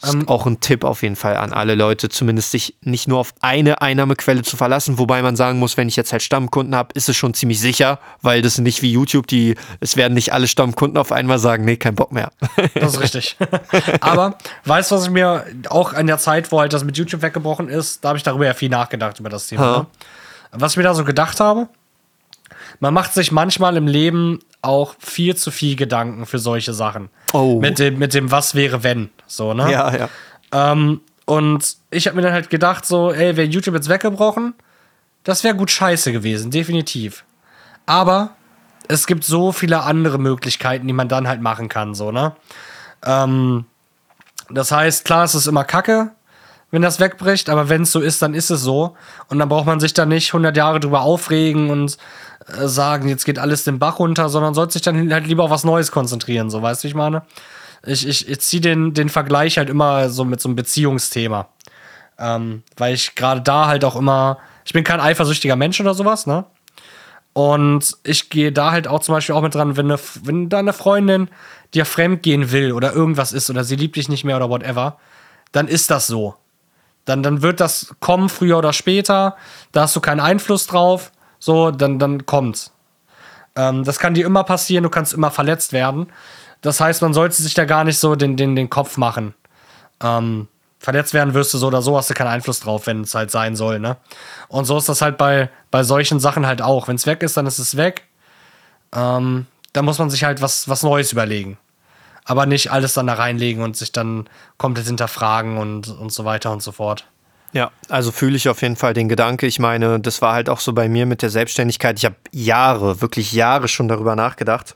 Ähm, auch ein Tipp auf jeden Fall an alle Leute, zumindest sich nicht nur auf eine Einnahmequelle zu verlassen, wobei man sagen muss, wenn ich jetzt halt Stammkunden habe, ist es schon ziemlich sicher, weil das nicht wie YouTube, die, es werden nicht alle Stammkunden auf einmal sagen, nee, kein Bock mehr. Das ist richtig. Aber weißt du, was ich mir auch in der Zeit, wo halt das mit YouTube weggebrochen ist, da habe ich darüber ja viel nachgedacht, über das Thema. Ne? Was ich mir da so gedacht habe, man macht sich manchmal im Leben auch viel zu viel Gedanken für solche Sachen. Oh. Mit dem, mit dem Was wäre wenn. So, ne? Ja, ja. Ähm, und ich habe mir dann halt gedacht, so, ey, wäre YouTube jetzt weggebrochen, das wäre gut scheiße gewesen, definitiv. Aber es gibt so viele andere Möglichkeiten, die man dann halt machen kann, so, ne? Ähm, das heißt, klar, es ist immer Kacke, wenn das wegbricht, aber wenn es so ist, dann ist es so. Und dann braucht man sich da nicht 100 Jahre drüber aufregen und äh, sagen, jetzt geht alles den Bach runter, sondern sollte sich dann halt lieber auf was Neues konzentrieren, so weißt du, ich meine. Ich, ich, ich ziehe den, den Vergleich halt immer so mit so einem Beziehungsthema. Ähm, weil ich gerade da halt auch immer, ich bin kein eifersüchtiger Mensch oder sowas, ne? Und ich gehe da halt auch zum Beispiel auch mit dran, wenn, eine, wenn deine Freundin dir fremd gehen will oder irgendwas ist oder sie liebt dich nicht mehr oder whatever, dann ist das so. Dann, dann wird das kommen, früher oder später. Da hast du keinen Einfluss drauf. So, dann, dann kommt's. Ähm, das kann dir immer passieren, du kannst immer verletzt werden. Das heißt, man sollte sich da gar nicht so den, den, den Kopf machen. Ähm, verletzt werden wirst du so oder so, hast du keinen Einfluss drauf, wenn es halt sein soll, ne? Und so ist das halt bei, bei solchen Sachen halt auch. Wenn es weg ist, dann ist es weg. Ähm, da muss man sich halt was, was Neues überlegen. Aber nicht alles dann da reinlegen und sich dann komplett hinterfragen und, und so weiter und so fort. Ja, also fühle ich auf jeden Fall den Gedanke. Ich meine, das war halt auch so bei mir mit der Selbstständigkeit. Ich habe Jahre, wirklich Jahre schon darüber nachgedacht,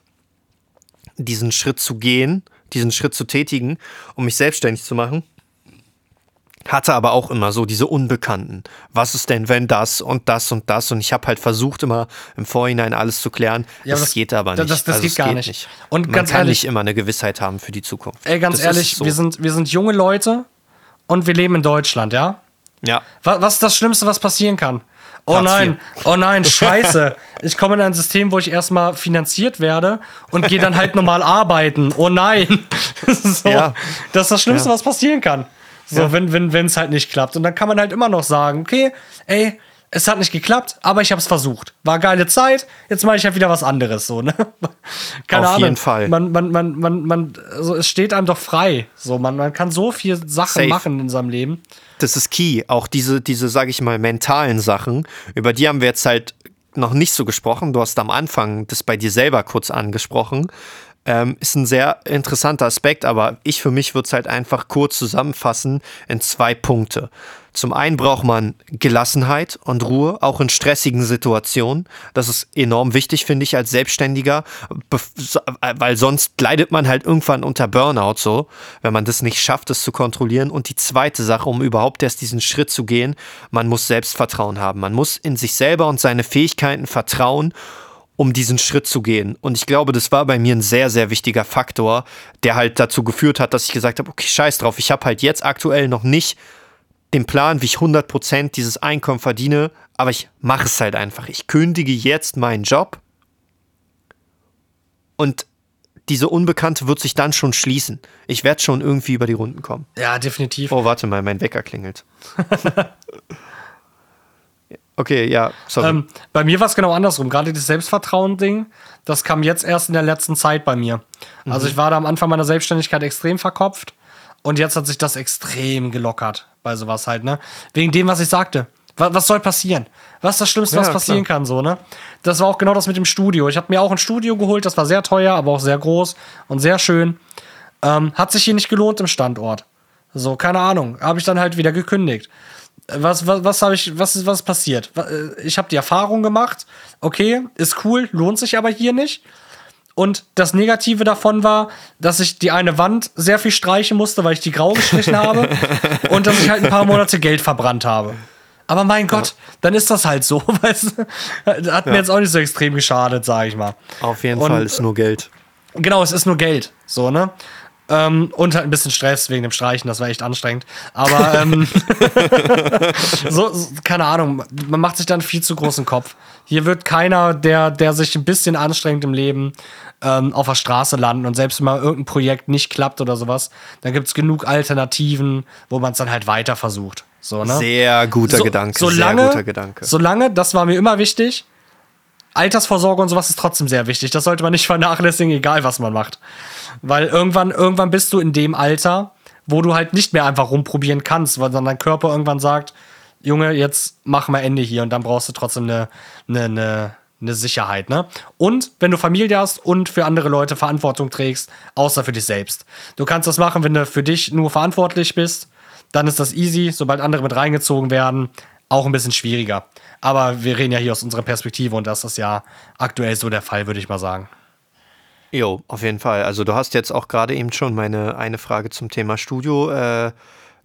diesen Schritt zu gehen, diesen Schritt zu tätigen, um mich selbstständig zu machen. Hatte aber auch immer so diese Unbekannten. Was ist denn, wenn das und das und das? Und ich habe halt versucht, immer im Vorhinein alles zu klären. Ja, das, das, geht aber nicht. Das, das also geht gar geht nicht. nicht. Und Man ganz kann ehrlich, nicht immer eine Gewissheit haben für die Zukunft. Ey, ganz das ehrlich, so. wir, sind, wir sind junge Leute und wir leben in Deutschland, ja? Ja. Was, was ist das Schlimmste, was passieren kann? Oh Hartz nein, oh nein, scheiße. Ich komme in ein System, wo ich erstmal finanziert werde und gehe dann halt normal arbeiten. Oh nein. so, ja. Das ist das Schlimmste, ja. was passieren kann. So, ja. wenn wenn wenn, es halt nicht klappt. Und dann kann man halt immer noch sagen, okay, ey, es hat nicht geklappt, aber ich habe es versucht. War geile Zeit, jetzt mache ich halt wieder was anderes, so, ne? Keine Auf Ahnung. jeden Fall. Man, man, man, man, man, also es steht einem doch frei. So, man, man kann so viel Sachen Safe. machen in seinem Leben das ist key. Auch diese, diese, sag ich mal, mentalen Sachen, über die haben wir jetzt halt noch nicht so gesprochen. Du hast am Anfang das bei dir selber kurz angesprochen. Ähm, ist ein sehr interessanter Aspekt, aber ich für mich würde es halt einfach kurz zusammenfassen in zwei Punkte. Zum einen braucht man Gelassenheit und Ruhe, auch in stressigen Situationen. Das ist enorm wichtig, finde ich, als Selbstständiger, weil sonst leidet man halt irgendwann unter Burnout so, wenn man das nicht schafft, das zu kontrollieren. Und die zweite Sache, um überhaupt erst diesen Schritt zu gehen, man muss Selbstvertrauen haben. Man muss in sich selber und seine Fähigkeiten vertrauen um diesen Schritt zu gehen. Und ich glaube, das war bei mir ein sehr, sehr wichtiger Faktor, der halt dazu geführt hat, dass ich gesagt habe, okay, scheiß drauf, ich habe halt jetzt aktuell noch nicht den Plan, wie ich 100% dieses Einkommen verdiene, aber ich mache es halt einfach. Ich kündige jetzt meinen Job und diese Unbekannte wird sich dann schon schließen. Ich werde schon irgendwie über die Runden kommen. Ja, definitiv. Oh, warte mal, mein Wecker klingelt. okay, ja, sorry. Ähm, bei mir war es genau andersrum. Gerade das Selbstvertrauen-Ding, das kam jetzt erst in der letzten Zeit bei mir. Also ich war da am Anfang meiner Selbstständigkeit extrem verkopft und jetzt hat sich das extrem gelockert bei sowas halt, ne? Wegen dem, was ich sagte. Was, was soll passieren? Was ist das Schlimmste, was Ja, passieren kann, so, ne? Das war auch genau das mit dem Studio. Ich habe mir auch ein Studio geholt, das war sehr teuer, aber auch sehr groß und sehr schön. Ähm, hat sich hier nicht gelohnt im Standort. So, keine Ahnung. Habe ich dann halt wieder gekündigt. Was, was, was habe ich, was ist, was passiert? Äh, Ich habe die Erfahrung gemacht, okay, ist cool, lohnt sich aber hier nicht. Und das Negative davon war, dass ich die eine Wand sehr viel streichen musste, weil ich die grau gestrichen habe. Und dass ich halt ein paar Monate Geld verbrannt habe. Aber mein Gott, dann ist das halt so. Weißt? Hat mir Ja. jetzt auch nicht so extrem geschadet, sage ich mal. Auf jeden und- Fall ist nur Geld. Genau, es ist nur Geld. So, ne? Ähm, und halt ein bisschen Stress wegen dem Streichen, das war echt anstrengend. Aber ähm, so, so, keine Ahnung, man macht sich dann viel zu großen Kopf. Hier wird keiner, der, der sich ein bisschen anstrengt im Leben, ähm, auf der Straße landen und selbst wenn mal irgendein Projekt nicht klappt oder sowas, dann gibt es genug Alternativen, wo man es dann halt weiter versucht. So, ne? Sehr guter So- Gedanke. Solange, sehr guter Gedanke. Solange, das war mir immer wichtig, Altersvorsorge und sowas ist trotzdem sehr wichtig. Das sollte man nicht vernachlässigen, egal was man macht. Weil irgendwann, irgendwann bist du in dem Alter, wo du halt nicht mehr einfach rumprobieren kannst, weil dann dein Körper irgendwann sagt, Junge, jetzt mach mal Ende hier und dann brauchst du trotzdem eine, eine, eine, eine Sicherheit, ne? Und wenn du Familie hast und für andere Leute Verantwortung trägst, außer für dich selbst. Du kannst das machen, wenn du für dich nur verantwortlich bist, dann ist das easy. Sobald andere mit reingezogen werden, auch ein bisschen schwieriger. Aber wir reden ja hier aus unserer Perspektive und das ist ja aktuell so der Fall, würde ich mal sagen. Jo, auf jeden Fall. Also du hast jetzt auch gerade eben schon meine eine Frage zum Thema Studio äh,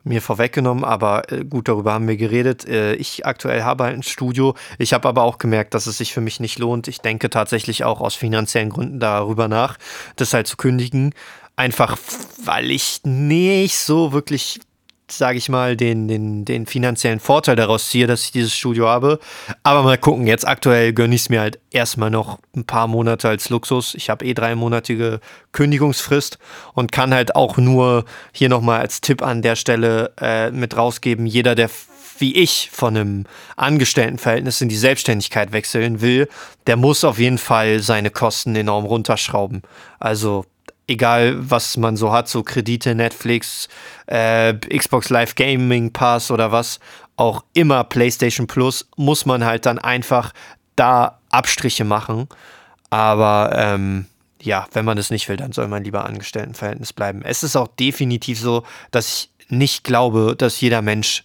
mir vorweggenommen, aber äh, gut, darüber haben wir geredet. Äh, ich aktuell habe halt ein Studio. Ich habe aber auch gemerkt, dass es sich für mich nicht lohnt. Ich denke tatsächlich auch aus finanziellen Gründen darüber nach, das halt zu kündigen. Einfach, weil ich nicht so wirklich sage ich mal, den, den, den finanziellen Vorteil daraus ziehe, dass ich dieses Studio habe. Aber mal gucken, jetzt aktuell gönne ich es mir halt erstmal noch ein paar Monate als Luxus. Ich habe eh dreimonatige Kündigungsfrist und kann halt auch nur hier nochmal als Tipp an der Stelle äh, mit rausgeben, jeder, der wie ich von einem Angestelltenverhältnis in die Selbstständigkeit wechseln will, der muss auf jeden Fall seine Kosten enorm runterschrauben. Also egal was man so hat, so Kredite, Netflix, äh, Xbox Live Gaming Pass oder was, auch immer PlayStation Plus, muss man halt dann einfach da Abstriche machen. Aber ähm, ja, wenn man das nicht will, dann soll man lieber Angestelltenverhältnis bleiben. Es ist auch definitiv so, dass ich nicht glaube, dass jeder Mensch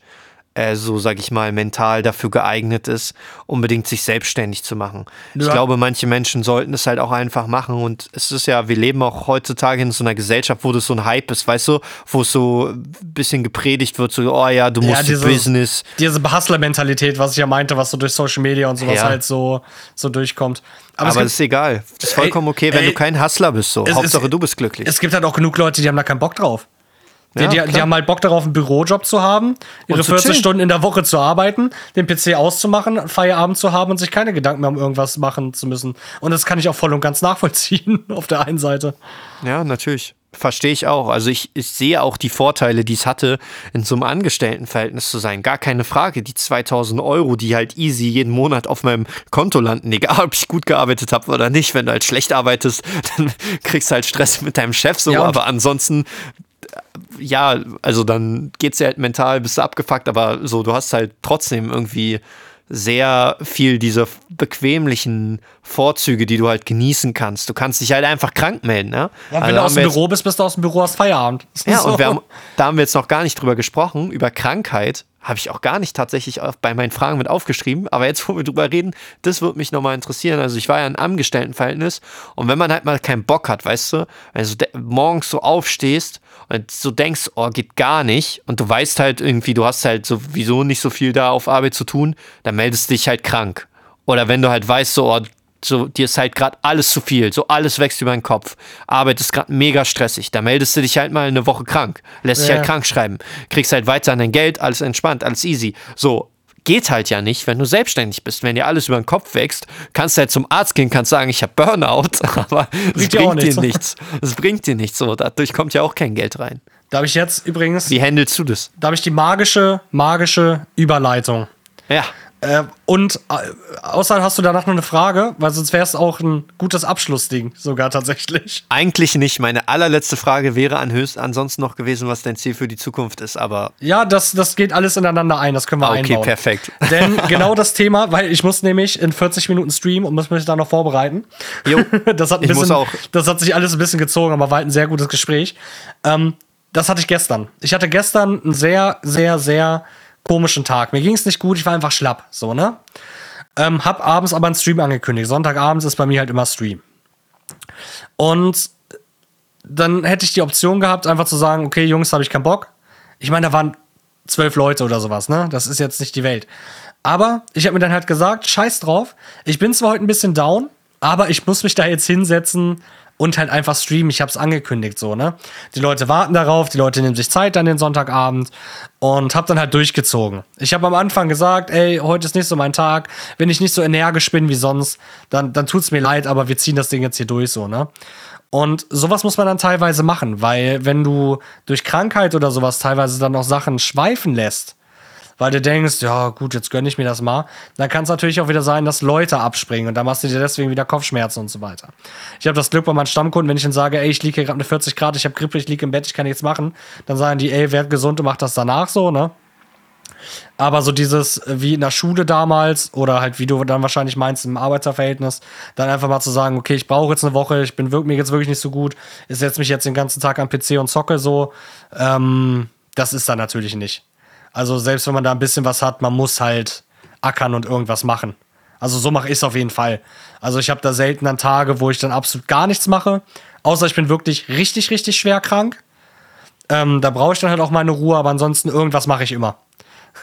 äh, so, sag ich mal, mental dafür geeignet ist, unbedingt sich selbstständig zu machen. Ich Ja. glaube, manche Menschen sollten es halt auch einfach machen und es ist ja, wir leben auch heutzutage in so einer Gesellschaft, wo das so ein Hype ist, weißt du, wo es so ein bisschen gepredigt wird, so, oh ja, du musst dieses- Business. Diese Hustler-Mentalität, was ich ja meinte, was so durch Social Media und sowas Ja. halt so, so durchkommt. Aber, es es gibt- ist egal. Es ist vollkommen okay, wenn ey, du kein Hustler bist, so. es Hauptsache, ist- du bist glücklich. Es gibt halt auch genug Leute, die haben da keinen Bock drauf. Die, Ja, die, die haben halt Bock darauf, einen Bürojob zu haben, ihre zu 40 chillen. Stunden in der Woche zu arbeiten, den PC auszumachen, Feierabend zu haben und sich keine Gedanken mehr um irgendwas machen zu müssen. Und das kann ich auch voll und ganz nachvollziehen auf der einen Seite. Ja, natürlich. Verstehe ich auch. Also ich, ich sehe auch die Vorteile, die es hatte, in so einem Angestelltenverhältnis zu sein. Gar keine Frage. Die 2000 Euro, die halt easy jeden Monat auf meinem Konto landen, egal ob ich gut gearbeitet habe oder nicht. Wenn du halt schlecht arbeitest, dann kriegst du halt Stress mit deinem Chef so. Ja, und- aber ansonsten, ja, also dann geht's dir halt mental, bist du abgefuckt, aber so, du hast halt trotzdem irgendwie sehr viel dieser bequemlichen Vorzüge, die du halt genießen kannst. Du kannst dich halt einfach krank melden, ne? Ja, wenn Also du aus dem Büro bist, bist du aus dem Büro, hast Feierabend. Ja, so. und wir haben, da haben wir jetzt noch gar nicht drüber gesprochen. Über Krankheit habe ich auch gar nicht tatsächlich bei meinen Fragen mit aufgeschrieben. Aber jetzt, wo wir drüber reden, das würde mich nochmal interessieren. Also ich war ja in einem Angestelltenverhältnis und wenn man halt mal keinen Bock hat, weißt du, also de- morgens so aufstehst und so denkst, oh, geht gar nicht und du weißt halt irgendwie, du hast halt sowieso nicht so viel da auf Arbeit zu tun, dann meldest du dich halt krank. Oder wenn du halt weißt, so, oh, so, dir ist halt gerade alles zu viel, so alles wächst über den Kopf. Arbeit ist gerade mega stressig. Da meldest du dich halt mal eine Woche krank, lässt dich Ja. halt krank schreiben, kriegst halt weiter an dein Geld, alles entspannt, alles easy. So, geht halt ja nicht, wenn du selbstständig bist. Wenn dir alles über den Kopf wächst, kannst du halt zum Arzt gehen, kannst sagen, ich habe Burnout, aber es bringt, bringt dir nichts. Es bringt dir nichts so. Dadurch kommt ja auch kein Geld rein. Da habe ich jetzt übrigens. Wie handelst du das? Da habe ich die magische, magische Überleitung. Ja. Äh, und äh, außer hast du danach noch eine Frage, weil sonst wäre es auch ein gutes Abschlussding, sogar tatsächlich. Eigentlich nicht. Meine allerletzte Frage wäre an höchst ansonsten noch gewesen, was dein Ziel für die Zukunft ist, aber. Ja, das, das geht alles ineinander ein, das können wir okay, einbauen. Okay, perfekt. Denn genau das Thema, weil ich muss nämlich in 40 Minuten streamen und muss mich da noch vorbereiten. Jo, das hat ein ich bisschen, muss auch. Das hat sich alles ein bisschen gezogen, aber war halt ein sehr gutes Gespräch. Ähm, das hatte ich gestern. Ich hatte gestern einen sehr, sehr, sehr komischen Tag. Mir ging es nicht gut, ich war einfach schlapp, so, ne? Ähm, hab abends aber einen Stream angekündigt. Sonntagabends ist bei mir halt immer Stream. Und dann hätte ich die Option gehabt, einfach zu sagen, okay, Jungs, habe ich keinen Bock. Ich meine, da waren zwölf Leute oder sowas, ne? Das ist jetzt nicht die Welt. Aber ich habe mir dann halt gesagt, scheiß drauf. Ich bin zwar heute ein bisschen down, aber ich muss mich da jetzt hinsetzen und halt einfach streamen. Ich habe es angekündigt so, ne? Die Leute warten darauf, die Leute nehmen sich Zeit dann den Sonntagabend und habe dann halt durchgezogen. Ich habe am Anfang gesagt, ey, heute ist nicht so mein Tag. Wenn ich nicht so energisch bin wie sonst, dann, dann tut's mir leid, aber wir ziehen das Ding jetzt hier durch so, ne? Und sowas muss man dann teilweise machen, weil wenn du durch Krankheit oder sowas teilweise dann noch Sachen schweifen lässt, weil du denkst, ja gut, jetzt gönne ich mir das mal, dann kann es natürlich auch wieder sein, dass Leute abspringen und dann machst du dir deswegen wieder Kopfschmerzen und so weiter. Ich habe das Glück bei meinen Stammkunden, wenn ich ihnen sage, ey, ich liege hier gerade mit 40 Grad, ich habe Grippe, ich liege im Bett, ich kann nichts machen, dann sagen die, ey, werd gesund und mach das danach so, ne? Aber so dieses, wie in der Schule damals oder halt, wie du dann wahrscheinlich meinst, im Arbeiterverhältnis, dann einfach mal zu sagen, okay, ich brauche jetzt eine Woche, ich bin mir jetzt wirklich nicht so gut, ich setze mich jetzt den ganzen Tag am PC und zocke so, ähm, das ist dann natürlich nicht. Also selbst wenn man da ein bisschen was hat, man muss halt ackern und irgendwas machen. Also so mache ich es auf jeden Fall. Also ich habe da selten dann Tage, wo ich dann absolut gar nichts mache, außer ich bin wirklich richtig, richtig schwer krank. Ähm, da brauche ich dann halt auch meine Ruhe, aber ansonsten irgendwas mache ich immer.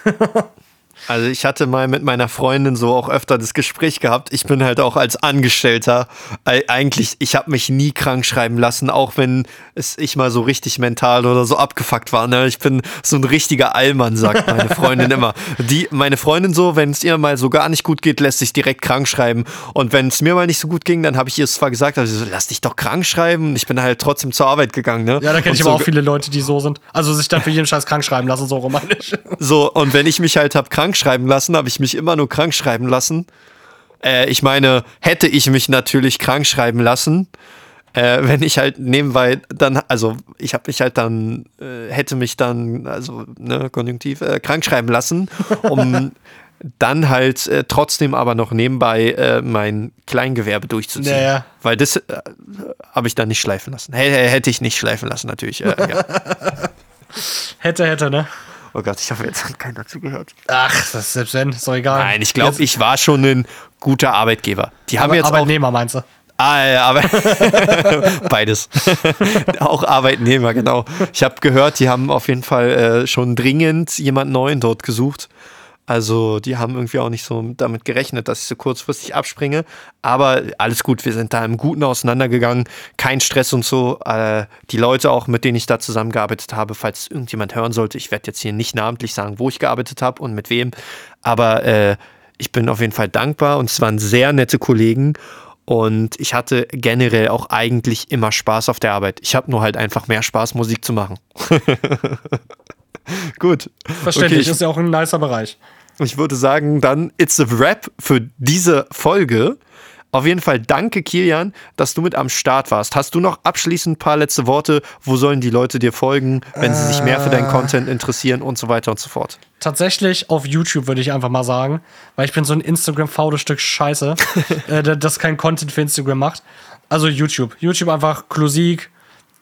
Also ich hatte mal mit meiner Freundin so auch öfter das Gespräch gehabt. Ich bin halt auch als Angestellter eigentlich, ich habe mich nie krank schreiben lassen, auch wenn es ich mal so richtig mental oder so abgefuckt war. Ne? Ich bin so ein richtiger Allmann, sagt meine Freundin immer. Die, meine Freundin so, wenn es ihr mal so gar nicht gut geht, lässt sich direkt krank schreiben. Und wenn es mir mal nicht so gut ging, dann habe ich ihr zwar gesagt, also so, lass dich doch krank schreiben. Ich bin halt trotzdem zur Arbeit gegangen. Ne? Ja, da kenne ich so aber auch viele Leute, die so sind. Also sich dann für jeden Scheiß krank schreiben lassen, so romantisch. So, und wenn ich mich halt habe krank schreiben lassen, habe ich mich immer nur krank schreiben lassen. Äh, ich meine, hätte ich mich natürlich krank schreiben lassen, äh, wenn ich halt nebenbei dann, also ich habe mich halt dann, äh, hätte mich dann, also ne, konjunktiv, äh, krank schreiben lassen, um dann halt äh, trotzdem aber noch nebenbei äh, mein Kleingewerbe durchzuziehen. Naja. Weil das habe ich dann nicht schleifen lassen. H hätte ich nicht schleifen lassen, natürlich. Ja. hätte, hätte, ne? Oh Gott, ich hoffe, jetzt hat keiner zugehört. Ach, das ist selbst wenn, ist doch egal. Nein, ich glaube, ich war schon ein guter Arbeitgeber. Die haben Aber, jetzt Arbeitnehmer, meinst du? Ah, ja, aber beides. auch Arbeitnehmer, genau. Ich habe gehört, die haben auf jeden Fall äh, schon dringend jemand Neuen dort gesucht. Also die haben irgendwie auch nicht so damit gerechnet, dass ich so kurzfristig abspringe. Aber alles gut, wir sind da im Guten auseinandergegangen. Kein Stress und so. Äh, die Leute auch, mit denen ich da zusammengearbeitet habe, falls irgendjemand hören sollte, ich werde jetzt hier nicht namentlich sagen, wo ich gearbeitet habe und mit wem. Aber äh, ich bin auf jeden Fall dankbar und es waren sehr nette Kollegen. Und ich hatte generell auch eigentlich immer Spaß auf der Arbeit. Ich habe nur halt einfach mehr Spaß, Musik zu machen. Gut. Verständlich, okay, ist ja auch ein nicer Bereich. Ich würde sagen, dann it's a wrap für diese Folge. Auf jeden Fall danke, Kilian, dass du mit am Start warst. Hast du noch abschließend ein paar letzte Worte? Wo sollen die Leute dir folgen, wenn sie sich mehr für deinen Content interessieren und so weiter und so fort? Tatsächlich auf YouTube würde ich einfach mal sagen, weil ich bin so ein Instagram-faules Stück Scheiße, äh, das kein Content für Instagram macht. Also YouTube. YouTube einfach Klusik,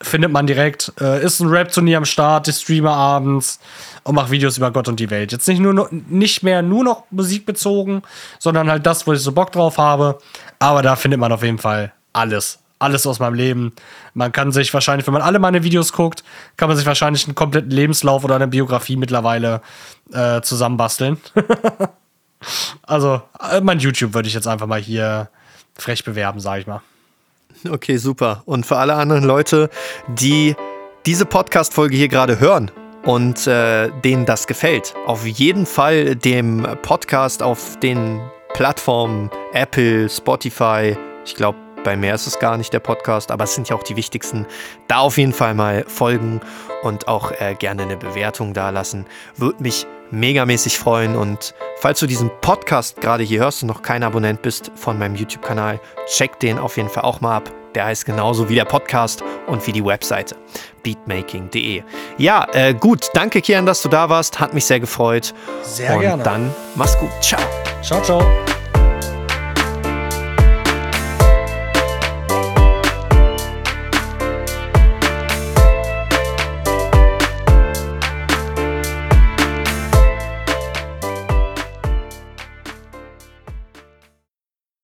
findet man direkt. Äh, ist ein Rap-Turnier am Start, ich streame abends und mache Videos über Gott und die Welt. Jetzt nicht, nur nicht mehr nur noch musikbezogen, sondern halt das, wo ich so Bock drauf habe. Aber da findet man auf jeden Fall alles. Alles aus meinem Leben. Man kann sich wahrscheinlich, wenn man alle meine Videos guckt, kann man sich wahrscheinlich einen kompletten Lebenslauf oder eine Biografie mittlerweile äh, zusammenbasteln. also, äh, mein YouTube würde ich jetzt einfach mal hier frech bewerben, sag ich mal. Okay, super. Und für alle anderen Leute, die diese Podcast-Folge hier gerade hören und äh, denen das gefällt, auf jeden Fall dem Podcast auf den Plattformen Apple, Spotify, ich glaube, bei mehr ist es gar nicht der Podcast, aber es sind ja auch die wichtigsten. Da auf jeden Fall mal folgen und auch äh, gerne eine Bewertung da lassen. Würde mich megamäßig freuen. Und falls du diesen Podcast gerade hier hörst und noch kein Abonnent bist von meinem YouTube-Kanal, check den auf jeden Fall auch mal ab. Der heißt genauso wie der Podcast und wie die Webseite beatmaking.de. Ja, äh, gut. Danke, Kian, dass du da warst. Hat mich sehr gefreut. Sehr und gerne. dann mach's gut. Ciao. Ciao, ciao.